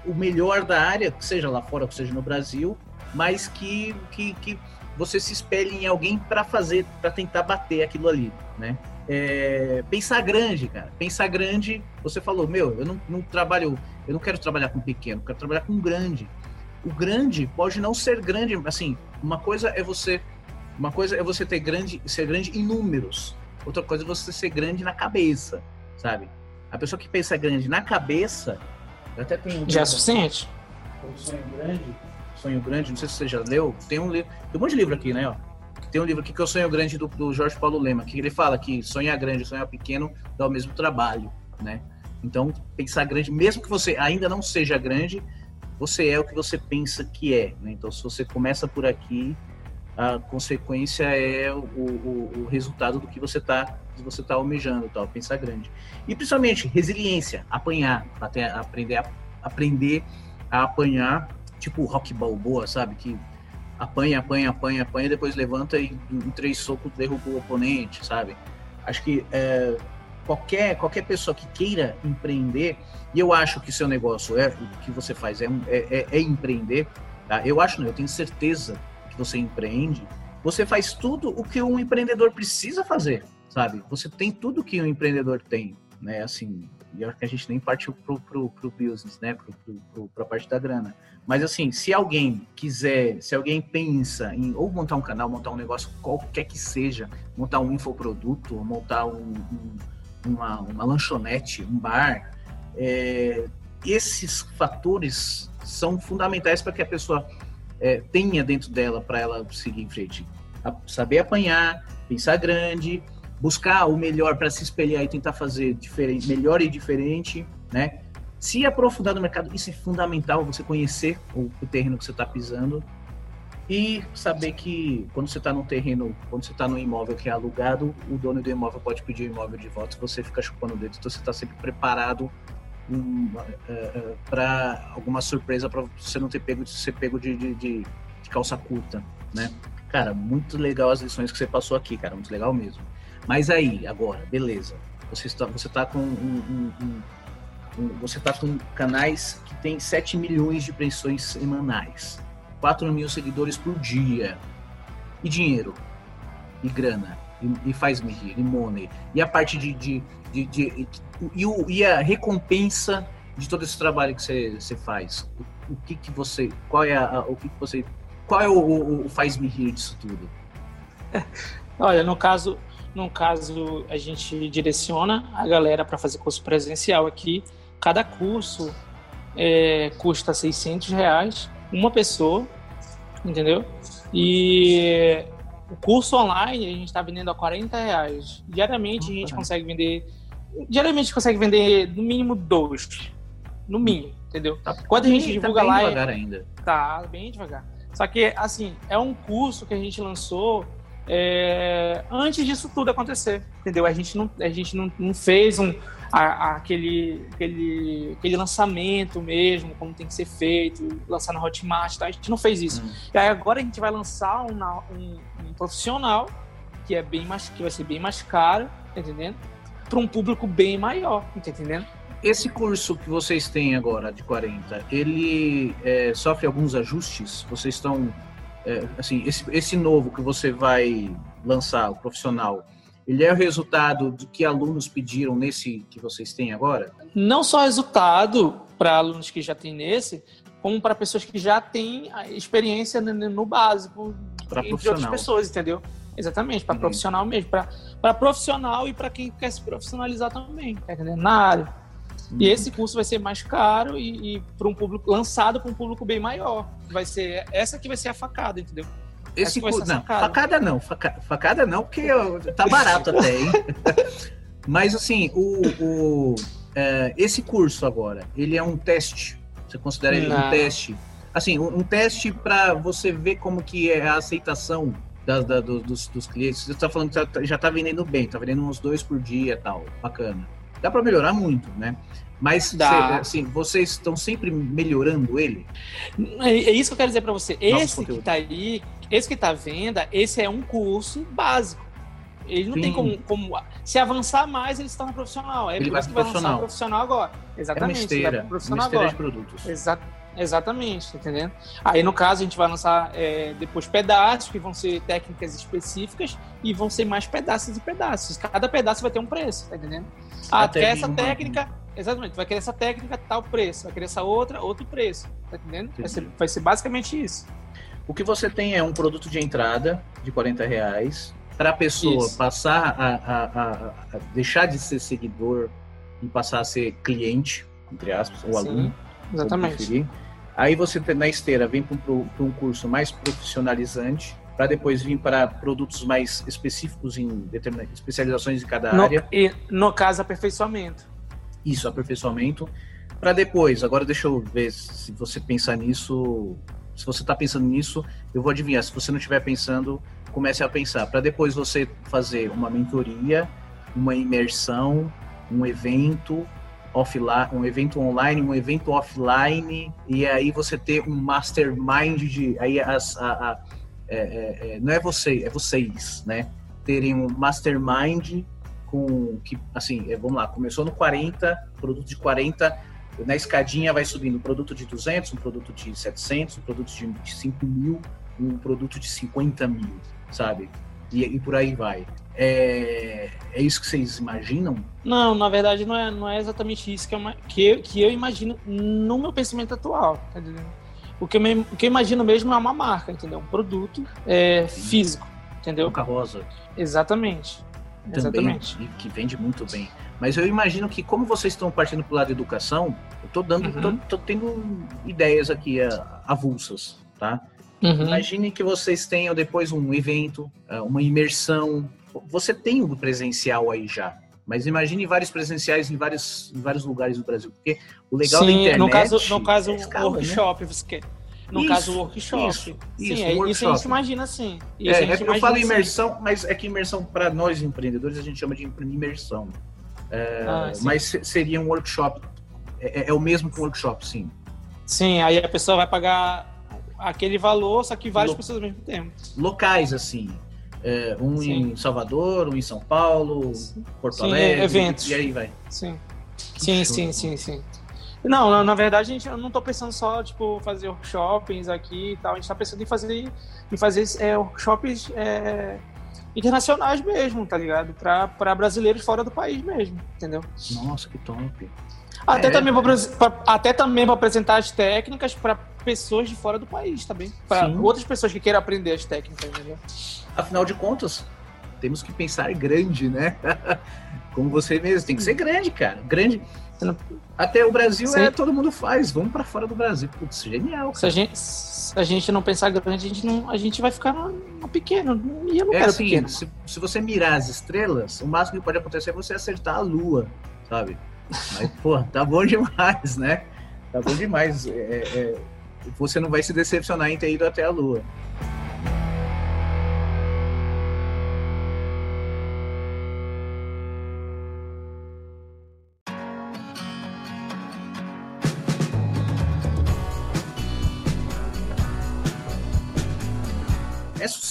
Speaker 2: o melhor da área, seja lá fora, seja no Brasil, mas que, que, que você se espelhe em alguém para fazer, para tentar bater aquilo ali, né? É, pensar grande, cara. Pensar grande, você falou, meu, eu não, não trabalho, eu não quero trabalhar com pequeno, quero trabalhar com grande o grande pode não ser grande, assim, uma coisa é você uma coisa é você ter grande, ser grande em números. Outra coisa é você ser grande na cabeça, sabe? A pessoa que pensa grande na cabeça, eu até tenho um
Speaker 3: Já é suficiente.
Speaker 2: Um sonho grande, sonho grande, não sei se você já leu, tem um livro, tem um monte de livro aqui, né, ó. Tem um livro aqui que é o Sonho Grande do, do Jorge Paulo Lema, que ele fala que sonhar grande sonhar pequeno dá o mesmo trabalho, né? Então, pensar grande, mesmo que você ainda não seja grande, você é o que você pensa que é. Né? Então, se você começa por aqui, a consequência é o, o, o resultado do que você está você tá almejando, tal, pensar grande. E principalmente resiliência, apanhar, até aprender a, aprender a apanhar, tipo rock balboa, sabe? Que apanha, apanha, apanha, apanha, depois levanta e em três socos derruba o oponente, sabe? Acho que é, qualquer, qualquer pessoa que queira empreender, e eu acho que seu negócio é o que você faz é, é, é, é empreender, tá? eu acho, não, eu tenho certeza que você empreende, você faz tudo o que um empreendedor precisa fazer, sabe? Você tem tudo que um empreendedor tem, né? Assim, e acho que a gente nem partiu pro, pro, pro business, né? Pro, pro, pro, pra parte da grana. Mas assim, se alguém quiser, se alguém pensa em ou montar um canal, montar um negócio, qualquer que seja, montar um infoproduto, montar um, um uma, uma lanchonete, um bar, é, esses fatores são fundamentais para que a pessoa é, tenha dentro dela para ela seguir em frente. A, saber apanhar, pensar grande, buscar o melhor para se espelhar e tentar fazer diferente, melhor e diferente, né? Se aprofundar no mercado, isso é fundamental, você conhecer o, o terreno que você está pisando e saber que quando você está no terreno, quando você está no imóvel que é alugado, o dono do imóvel pode pedir o imóvel de volta você fica chupando o dedo. Então você está sempre preparado um, uh, uh, para alguma surpresa para você não ter pego ser pego de, de, de, de, calça curta, né? Cara, muito legal as lições que você passou aqui, cara, muito legal mesmo. Mas aí, agora, beleza. Você está, você tá com um, um, um, você tá com canais que tem 7 milhões de impressões semanais, 4 mil seguidores por dia. E dinheiro, e grana, e, e faz me rir, e money. E a parte de. de, de, de e, o, e a recompensa de todo esse trabalho que você, faz. O, o, que que você. Qual é a, o que, que você. Qual é o, o, o faz me rir disso tudo?
Speaker 3: Olha, no caso, no caso, a gente direciona a galera para fazer curso presencial aqui. Cada curso é, custa 600 reais, uma pessoa, entendeu? E o curso online a gente está vendendo a 40 reais. Diariamente a gente consegue vender. Diariamente a gente consegue vender no mínimo dois. No mínimo, entendeu?
Speaker 2: Tá,
Speaker 3: Quando a gente
Speaker 2: bem-
Speaker 3: divulga
Speaker 2: tá bem
Speaker 3: lá.
Speaker 2: devagar ainda.
Speaker 3: Tá, bem devagar. Só que, assim, é um curso que a gente lançou é, antes disso tudo acontecer, entendeu? A gente não, a gente não, não fez um, a- a- aquele, aquele, aquele lançamento mesmo, como tem que ser feito, lançar na Hotmart, tá? a gente não fez isso.
Speaker 2: Hum.
Speaker 3: E aí agora a gente vai lançar um, um- um profissional que é bem mais, que vai ser bem mais caro, tá entendendo? Para um público bem maior, tá entendendo?
Speaker 2: Esse curso que vocês têm agora, de 40, ele é, sofre alguns ajustes? Vocês estão. é, assim, esse, esse novo que você vai lançar, o profissional, ele é o resultado do que alunos pediram nesse que vocês têm agora?
Speaker 3: não só resultado para alunos que já têm nesse, como para pessoas que já têm a experiência no, básico,
Speaker 2: Pra
Speaker 3: entre outras pessoas, entendeu? Exatamente, para
Speaker 2: Entendi.
Speaker 3: profissional mesmo, para profissional e para quem quer se profissionalizar também, tá entendendo? Na área. E esse curso vai ser mais caro e, e para um público lançado para um público bem maior. Vai ser essa que vai ser a facada, entendeu?
Speaker 2: Esse
Speaker 3: ser
Speaker 2: Não, facada não. Faca- facada não, porque tá barato até, hein? Mas assim, o, o, é, esse curso agora, ele é um teste. Você considera ele um
Speaker 3: Não.
Speaker 2: teste? Assim, um, um teste para você ver como que é a aceitação da- da- do- dos, dos clientes. Você está falando que tá- já está vendendo bem, está vendendo uns dois por dia, tal, bacana. Dá para melhorar muito, né? Mas
Speaker 3: Dá.
Speaker 2: assim, vocês estão sempre melhorando ele?
Speaker 3: É é isso que eu quero dizer para você.
Speaker 2: Nosso
Speaker 3: Esse que
Speaker 2: conteúdo.
Speaker 3: tá aí, esse que tá à venda, esse é um curso básico. Ele não
Speaker 2: Sim.
Speaker 3: tem como, como- Se avançar mais, ele se torna profissional. É
Speaker 2: Ele
Speaker 3: por
Speaker 2: vai
Speaker 3: isso que
Speaker 2: pro
Speaker 3: vai profissional agora.
Speaker 2: É uma
Speaker 3: Exatamente. ele vai
Speaker 2: esteira,
Speaker 3: pro
Speaker 2: uma
Speaker 3: profissional
Speaker 2: esteira
Speaker 3: agora.
Speaker 2: de produtos.
Speaker 3: Exa- exatamente, tá entendendo? Aí, no caso, a gente vai lançar é, depois pedaços, que vão ser técnicas específicas, e vão ser mais pedaços e pedaços. Cada pedaço vai ter um preço, tá entendendo? Ah,
Speaker 2: Até
Speaker 3: essa
Speaker 2: uma-
Speaker 3: técnica, exatamente, vai querer essa técnica, tal preço, vai querer essa outra, outro preço, tá entendendo? Vai ser, vai ser basicamente isso.
Speaker 2: O que você tem é um produto de entrada de 40 reais para a pessoa
Speaker 3: Isso.
Speaker 2: passar a, a- a- deixar de ser seguidor e passar a ser cliente, entre aspas, ou
Speaker 3: Sim,
Speaker 2: aluno.
Speaker 3: Exatamente.
Speaker 2: Aí você na esteira vem para um, um curso mais profissionalizante, para depois vir para produtos mais específicos em determinadas especializações em cada
Speaker 3: No,
Speaker 2: área.
Speaker 3: e, no caso, aperfeiçoamento.
Speaker 2: Isso, aperfeiçoamento. Para depois, agora deixa eu ver se você pensar nisso. Se você está pensando nisso, eu vou adivinhar. Se você não estiver pensando, comece a pensar. Para depois você fazer uma mentoria, uma imersão, um evento offline, um evento online, um evento offline, e aí você ter um mastermind de. Aí as, a, a- é, é, é, não é você, é vocês, né? Terem um mastermind com que, assim, é, vamos lá, começou no 40, produto de 40, na escadinha vai subindo um produto de 200, um produto de 700, um produto de, de 5 mil, um produto de 50 mil, sabe? E, e por aí vai. É, é isso que vocês imaginam?
Speaker 3: Não, na verdade, não é, não é exatamente isso que eu, ima- que, eu, que eu imagino no meu pensamento atual, tá entendendo? O que, eu, me- o que eu imagino mesmo é uma marca, entendeu? Um produto é, físico, entendeu?
Speaker 2: Boca Rosa
Speaker 3: Exatamente.
Speaker 2: também,
Speaker 3: Exatamente.
Speaker 2: e que vende muito bem. Mas eu imagino que, como vocês estão partindo para o lado da educação, eu tô dando,
Speaker 3: Uhum.
Speaker 2: tô, tô tendo ideias aqui ah, avulsas, tá?
Speaker 3: Uhum.
Speaker 2: Imagine que vocês tenham depois um evento, eh, uma imersão. Você tem o presencial aí já, mas imagine vários presenciais em vários, em vários lugares do Brasil. Porque o legal da
Speaker 3: Sim,
Speaker 2: internet.
Speaker 3: no caso, no caso
Speaker 2: é escala, né?
Speaker 3: workshop, você quer. No
Speaker 2: Isso,
Speaker 3: caso, workshop.
Speaker 2: isso,
Speaker 3: Sim,
Speaker 2: isso,
Speaker 3: é, isso a
Speaker 2: workshop.
Speaker 3: gente imagina assim.
Speaker 2: É, é
Speaker 3: gente
Speaker 2: que eu falo
Speaker 3: assim.
Speaker 2: imersão, mas é que imersão para nós empreendedores a gente chama de imersão. É,
Speaker 3: Ah, sim.
Speaker 2: mas se- seria um workshop. É, é- é o mesmo que um workshop, sim.
Speaker 3: Sim, aí a pessoa vai pagar aquele valor, só que várias
Speaker 2: Lo-
Speaker 3: pessoas ao mesmo tempo.
Speaker 2: Locais, assim. É, um
Speaker 3: Sim.
Speaker 2: em Salvador, um em São Paulo, Porto
Speaker 3: Sim,
Speaker 2: Alegre.
Speaker 3: eventos.
Speaker 2: E aí vai.
Speaker 3: Sim. Sim, sim, sim, sim. Não, na, na verdade, a gente, eu não tô pensando só, tipo, fazer workshops aqui e tal. A gente tá pensando em fazer, em fazer é, workshops é, internacionais mesmo, tá ligado? Pra, pra brasileiros fora do país mesmo, entendeu?
Speaker 2: Nossa, que top.
Speaker 3: Até,
Speaker 2: É.
Speaker 3: também pra, pra- até também para apresentar as técnicas para pessoas de fora do país também. Para outras pessoas que queiram aprender as técnicas, entendeu?
Speaker 2: Afinal de contas, temos que pensar grande, né? Como você mesmo, tem que ser grande, cara. Grande. Até o Brasil
Speaker 3: Sim.
Speaker 2: é todo mundo faz. Vamos pra fora do Brasil. Putz, genial.
Speaker 3: Se a gente, se a gente não pensar grande, a gente, não, a gente vai ficar no, no pequeno. E eu não
Speaker 2: É
Speaker 3: quero
Speaker 2: assim,
Speaker 3: pequeno.
Speaker 2: se, se você mirar as estrelas, o máximo que pode acontecer é você acertar a lua, sabe? Mas, pô, tá bom demais, né? Tá bom demais. É, é, você não vai se decepcionar em ter ido até a lua.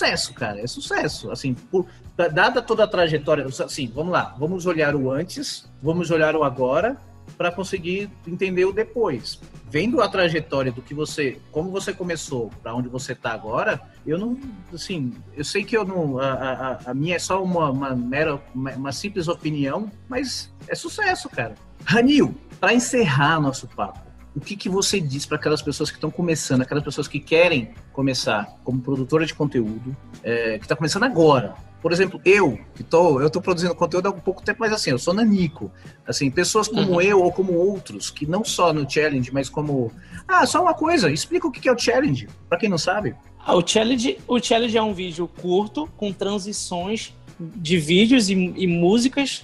Speaker 2: Sucesso, cara, é sucesso. Assim, por- da- dada toda a trajetória, assim, vamos lá, vamos olhar o antes, vamos olhar o agora para conseguir entender o depois. Vendo a trajetória do que você, como você começou, para onde você tá agora, eu não, assim, eu sei que eu não, a, a- a minha é só uma, uma mera, uma, uma simples opinião, mas é sucesso, cara. Ranil, para encerrar nosso papo, o que, que você diz para aquelas pessoas que estão começando, aquelas pessoas que querem começar como produtora de conteúdo, é, que está começando agora? Por exemplo, eu, que tô, eu tô produzindo conteúdo há um pouco tempo, mas assim, eu sou nanico. Assim, pessoas como
Speaker 3: Uhum.
Speaker 2: eu ou como outros, que não só no challenge, mas como. Ah, só uma coisa, explica o que que é o challenge, para quem não sabe.
Speaker 3: Ah, o, challenge, o challenge é um vídeo curto com transições de vídeos e, e músicas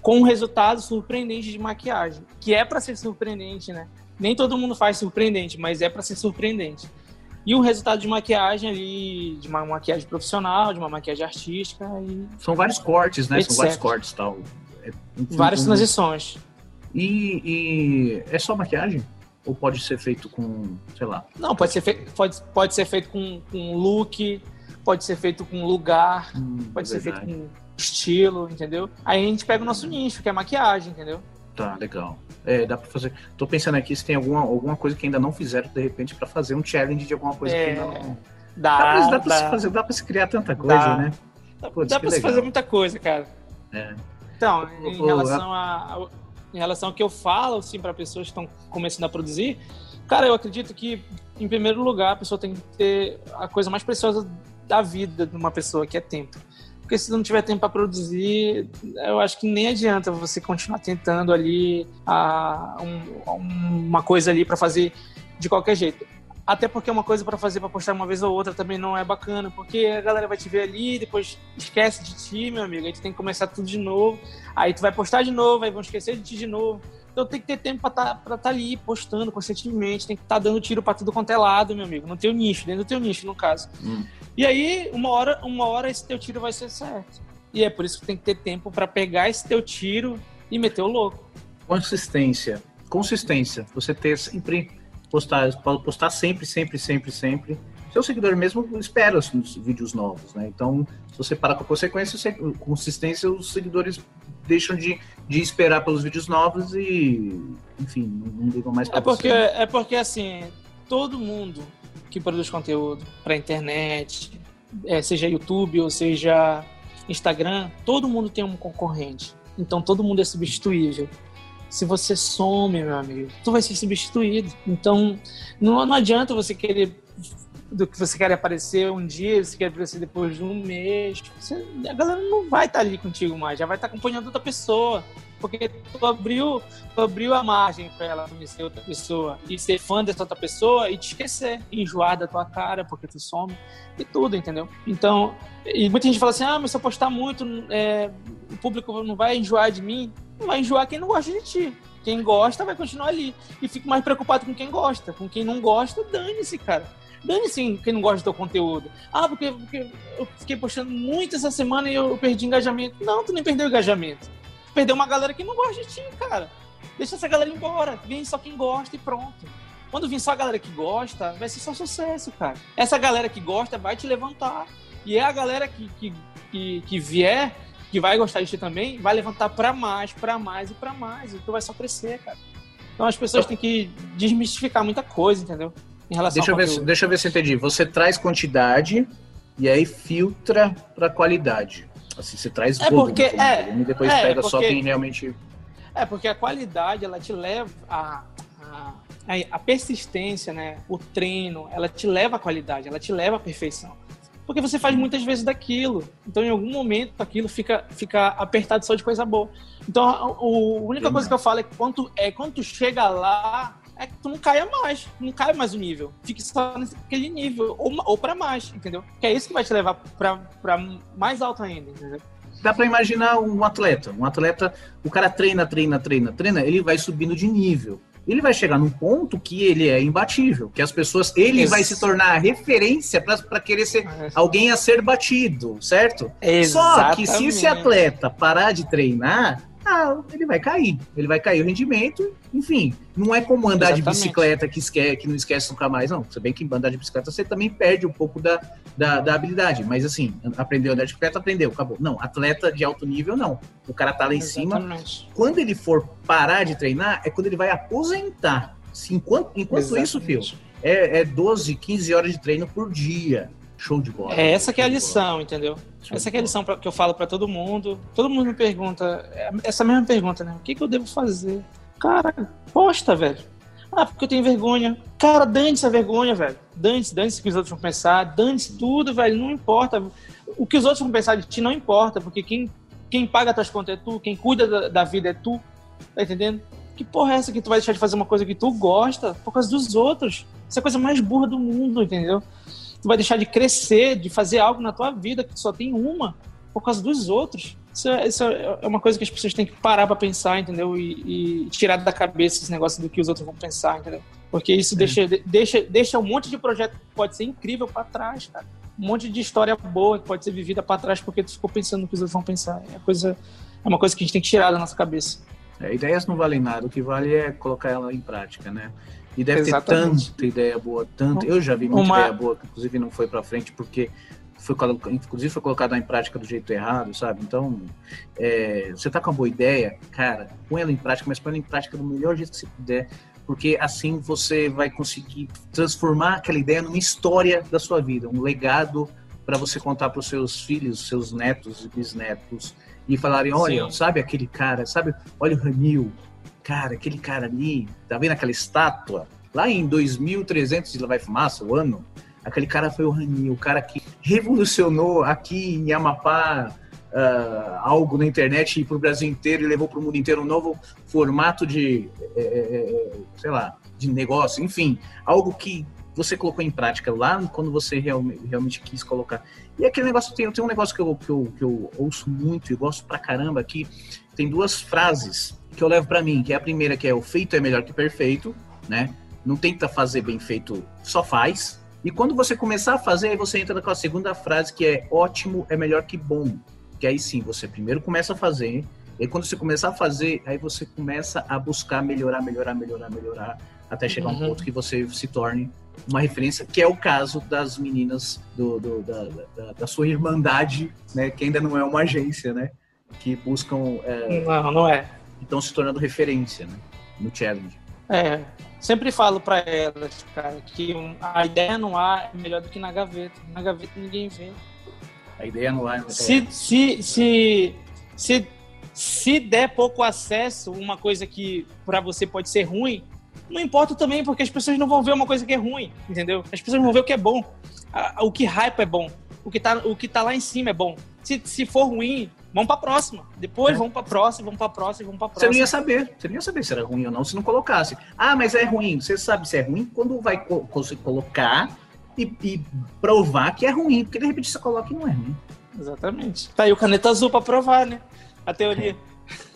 Speaker 3: com um resultado surpreendente de maquiagem. Que é para ser surpreendente, né? Nem todo mundo faz surpreendente, mas é para ser surpreendente. E um resultado de maquiagem ali, de uma maquiagem profissional, de uma maquiagem artística e
Speaker 2: São vários cortes, né? São
Speaker 3: Etc.
Speaker 2: vários cortes e tal. É, enfim,
Speaker 3: várias
Speaker 2: um-
Speaker 3: transições.
Speaker 2: E, e é só maquiagem? Ou pode ser feito com, sei lá.
Speaker 3: Não, pode ser, feito, pode, pode ser feito com, com look, pode ser feito com lugar,
Speaker 2: hum,
Speaker 3: pode ser
Speaker 2: verdade.
Speaker 3: feito com estilo, entendeu? Aí a gente pega o nosso nicho, que é maquiagem, entendeu?
Speaker 2: Tá, legal. É, dá pra fazer. Tô pensando aqui se tem alguma, alguma coisa que ainda não fizeram, de repente, pra fazer um challenge de alguma coisa
Speaker 3: É,
Speaker 2: que ainda não.
Speaker 3: Dá,
Speaker 2: Dá, pra, dá, pra
Speaker 3: dá,
Speaker 2: se fazer, dá pra se criar tanta coisa,
Speaker 3: Dá.
Speaker 2: né?
Speaker 3: dá,
Speaker 2: Putz,
Speaker 3: dá pra se
Speaker 2: legal.
Speaker 3: fazer muita coisa, cara.
Speaker 2: É.
Speaker 3: Então, em relação a, em relação ao que eu falo, assim, para pessoas que estão começando a produzir, cara, eu acredito que, em primeiro lugar, a pessoa tem que ter a coisa mais preciosa da vida de uma pessoa, que é tempo. Porque se não tiver tempo para produzir, eu acho que nem adianta você continuar tentando ali a, um- uma coisa ali para fazer de qualquer jeito. Até porque uma coisa para fazer para postar uma vez ou outra também não é bacana, porque a galera vai te ver ali, depois esquece de ti, meu amigo, aí tu tem que começar tudo de novo. Aí tu vai postar de novo, aí vão esquecer de ti de novo. Então tem que ter tempo pra tá, pra tá ali postando constantemente, tem que estar dando tiro pra tudo quanto é lado, meu amigo, no teu nicho, dentro do teu nicho, no caso.
Speaker 2: Hum.
Speaker 3: E aí, uma hora, uma hora esse teu tiro vai ser certo. E é por isso que tem que ter tempo pra pegar esse teu tiro e meter o louco.
Speaker 2: Consistência. Consistência. Você ter sempre. Postar, postar sempre, sempre, sempre, sempre. Seu seguidor mesmo espera os, os vídeos novos, né? Então, se você parar com a consequência, você- consistência, os seguidores deixam de, de esperar pelos vídeos novos e, enfim, não, não ligam mais pra
Speaker 3: É porque,
Speaker 2: você.
Speaker 3: é porque assim, todo mundo que produz conteúdo pra internet, é, seja YouTube ou seja Instagram, todo mundo tem um concorrente. Então todo mundo é substituível. Se você some, meu amigo, tu vai ser substituído. Então não, não adianta você querer do que você quer aparecer um dia, você quer aparecer depois de um mês. Você- a galera não vai estar ali contigo mais, já vai estar acompanhando outra pessoa. Porque tu abriu, tu abriu a margem para ela conhecer outra pessoa e ser fã dessa outra pessoa e te esquecer, enjoar da tua cara porque tu some e tudo, entendeu? Então, e muita gente fala assim: ah, mas se eu postar muito, é, o público não vai enjoar de mim. Não vai enjoar quem não gosta de ti. Quem gosta vai continuar ali. E fico mais preocupado com quem gosta. Com quem não gosta, dane-se, cara. Dane-se quem não gosta do teu conteúdo. Ah, porque, porque eu fiquei postando muito essa semana e eu perdi engajamento. Não, tu nem perdeu engajamento. Tu perdeu uma galera que não gosta de ti, cara. Deixa essa galera embora. Vem só quem gosta e pronto. Quando vir só a galera que gosta, vai ser só sucesso, cara. Essa galera que gosta vai te levantar. E é a galera que, que, que, que vier, que vai gostar de ti também, vai levantar para mais, para mais e para mais. E tu vai só crescer, cara. Então as pessoas têm que desmistificar muita coisa, entendeu?
Speaker 2: Em relação deixa, eu ver, deixa eu ver se eu entendi. Você traz quantidade e aí filtra para qualidade. Assim, você traz
Speaker 3: é volume, porque, é,
Speaker 2: e depois é, pega porque, só quem realmente.
Speaker 3: É, porque a qualidade ela te leva a, a, a persistência, né? O treino, ela te leva à qualidade, ela te leva à perfeição. Porque você faz muitas vezes daquilo. Então, em algum momento, aquilo fica, fica apertado só de coisa boa. Então, a, a única coisa que eu falo é que quando, é quando tu chega lá, é que tu não caia mais, não caia mais o nível. Fique só naquele nível, ou, ou para mais, entendeu? Que é isso que vai te levar para mais alto ainda, entendeu?
Speaker 2: Dá para imaginar um atleta. Um atleta, o cara treina, treina, treina, treina, ele vai subindo de nível ele vai chegar num ponto que ele é imbatível, que as pessoas, ele Isso. vai se tornar referência para querer ser é. alguém a ser batido, certo? Exatamente. Só que se esse atleta parar de treinar, ah, ele vai cair. Ele vai cair o rendimento, enfim. Não é como andar Exatamente. de bicicleta que, esquece, que não esquece nunca mais, não. Se bem que andar de bicicleta você também perde um pouco da, da, da, habilidade. Mas assim, aprendeu a andar de bicicleta, aprendeu, acabou. Não, atleta de alto nível, não. O cara tá lá em Exatamente. cima. Quando ele for parar de treinar, é quando ele vai aposentar. Enquanto, enquanto isso, Fio, é, é 12, 15 horas de treino por dia. Show de bola.
Speaker 3: É essa que é a lição, entendeu? Show essa que é a lição pra, que eu falo para todo mundo. Todo mundo me pergunta, é, essa mesma pergunta, né? O que, que eu devo fazer? Cara, posta, velho. Ah, porque eu tenho vergonha. Cara, dane-se a vergonha, velho. Dane-se, dane-se o que os outros vão pensar. Dane-se tudo, velho. Não importa. O que os outros vão pensar de ti não importa, porque quem, quem paga as tuas contas é tu, quem cuida da, da vida é tu. Tá entendendo? Que porra é essa que tu vai deixar de fazer uma coisa que tu gosta por causa dos outros? Essa é a coisa mais burra do mundo, entendeu? Tu vai deixar de crescer, de fazer algo na tua vida que só tem uma por causa dos outros. Isso é, isso é uma coisa que as pessoas têm que parar para pensar, entendeu? E, e, tirar da cabeça esse negócio do que os outros vão pensar, entendeu? Porque isso é. deixa, deixa, deixa um monte de projeto que pode ser incrível para trás, cara. Um monte de história boa que pode ser vivida para trás porque tu ficou pensando no que os outros vão pensar. É, coisa, é uma coisa que a gente tem que tirar da nossa cabeça.
Speaker 2: É, ideias não valem nada, o que vale é colocar ela em prática, né? E deve Exatamente. ter tanta ideia boa, tanto. Eu já vi muita Uma... ideia boa que inclusive não foi para frente porque foi inclusive foi colocada em prática do jeito errado, sabe? Então, é, você tá com uma boa ideia, cara, põe ela em prática, mas põe ela em prática do melhor jeito que você puder, porque assim você vai conseguir transformar aquela ideia numa história da sua vida, um legado para você contar para os seus filhos, seus netos e bisnetos e falarem, olha, Sim. sabe aquele cara, sabe, olha o Ranil, cara, aquele cara ali, tá vendo aquela estátua? Lá em 2300 de Vai Fumaça, o ano, aquele cara foi o Rani, o cara que revolucionou aqui em Amapá uh, algo na internet e para o Brasil inteiro e levou para o mundo inteiro um novo formato de, é, é, sei lá, de negócio, enfim, algo que você colocou em prática lá quando você realmente, realmente quis colocar. E aquele negócio, tem, tem um negócio que eu, que, eu, que eu ouço muito e gosto pra caramba aqui, tem duas frases que eu levo para mim, que é a primeira que é o feito é melhor que perfeito, né? Não tenta fazer bem feito, só faz. E quando você começar a fazer, aí você entra com a segunda frase que é ótimo é melhor que bom. Que aí sim, você primeiro começa a fazer, e quando você começar a fazer, aí você começa a buscar melhorar, melhorar, melhorar, melhorar, até chegar uhum. um ponto que você se torne uma referência, que é o caso das meninas do, do da, da, da, sua irmandade, né? Que ainda não é uma agência, né? Que buscam.
Speaker 3: É, não, não é
Speaker 2: estão se tornando referência né, no challenge.
Speaker 3: É, sempre falo para elas, cara, que a ideia no ar é melhor do que na gaveta. Na gaveta ninguém vê.
Speaker 2: A ideia no ar
Speaker 3: é... Se, se, se, se, se der pouco acesso, uma coisa que para você pode ser ruim, não importa também, porque as pessoas não vão ver uma coisa que é ruim, entendeu? As pessoas vão ver o que é bom. O que hype é bom. O que tá, o que tá lá em cima é bom. Se, se for ruim, vamos pra próxima. Depois é. vamos pra próxima, vamos pra próxima, vamos pra próxima.
Speaker 2: Você não ia saber. Você não ia saber se era ruim ou não se não colocasse. Ah, mas é ruim. Você sabe se é ruim quando vai co colocar e, e, provar que é ruim. Porque de repente você coloca e não é ruim.
Speaker 3: Exatamente. Tá aí o caneta azul pra provar, né? A teoria.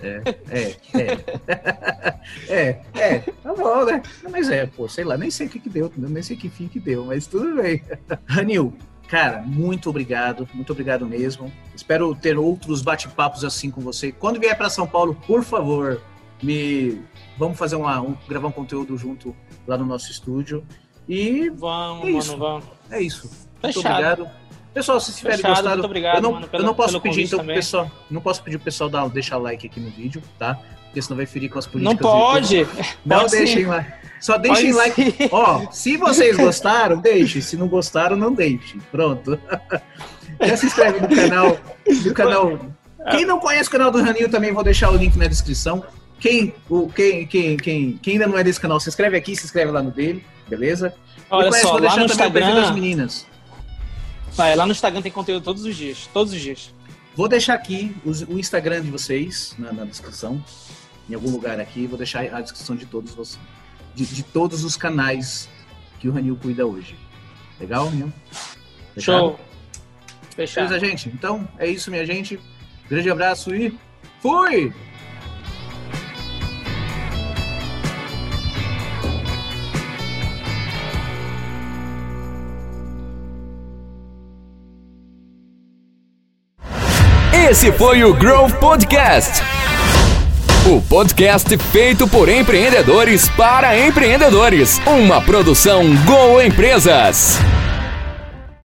Speaker 2: É, é, é. é, é, tá bom, né? Mas é, pô, sei lá, nem sei o que que deu, nem sei que fim que deu, mas tudo bem. Ranil, Cara, muito obrigado, muito obrigado mesmo. Espero ter outros bate-papos assim com você. Quando vier para São Paulo, por favor, me vamos fazer uma, um, gravar um conteúdo junto lá no nosso estúdio. E
Speaker 3: vamos, é isso. vamos.
Speaker 2: É isso. Muito obrigado. Pessoal, se tiverem
Speaker 3: Fechado,
Speaker 2: gostado,
Speaker 3: muito obrigado,
Speaker 2: eu não,
Speaker 3: mano, pelo-
Speaker 2: eu não posso pedir então pro pessoal, não posso pedir pro pessoal dar, deixar like aqui no vídeo, tá? Porque senão vai ferir com as
Speaker 3: Não
Speaker 2: políticas. YouTube.
Speaker 3: pode.
Speaker 2: Não
Speaker 3: Pode sim.
Speaker 2: deixem lá. Só deixem
Speaker 3: Pode
Speaker 2: like.
Speaker 3: sim.
Speaker 2: Ó, se vocês gostaram, deixe. Se não gostaram, não deixe. Pronto. Já se inscreve no canal. No canal. Quem não conhece o canal do Ranil, também vou deixar o link na descrição. Quem, o, quem, quem, quem, quem ainda não é desse canal, se inscreve aqui, se inscreve lá no dele, beleza?
Speaker 3: Olha
Speaker 2: conhece,
Speaker 3: só,
Speaker 2: vou
Speaker 3: lá
Speaker 2: deixar
Speaker 3: no
Speaker 2: o perfil das
Speaker 3: Instagram.
Speaker 2: meninas.
Speaker 3: Vai, lá no Instagram tem conteúdo todos os dias. Todos os dias.
Speaker 2: Vou deixar aqui os- o Instagram de vocês na, na descrição. Em algum lugar aqui. Vou deixar a descrição de todos vocês. De, de todos os canais que o Ranil cuida hoje. Legal, Ranil? Fechado?
Speaker 3: Show. Fechado.
Speaker 2: Beleza, gente? Então, é isso, minha gente. Grande abraço e fui!
Speaker 1: Esse foi o Growth Podcast. O podcast feito por empreendedores para empreendedores. Uma produção Go Empresas.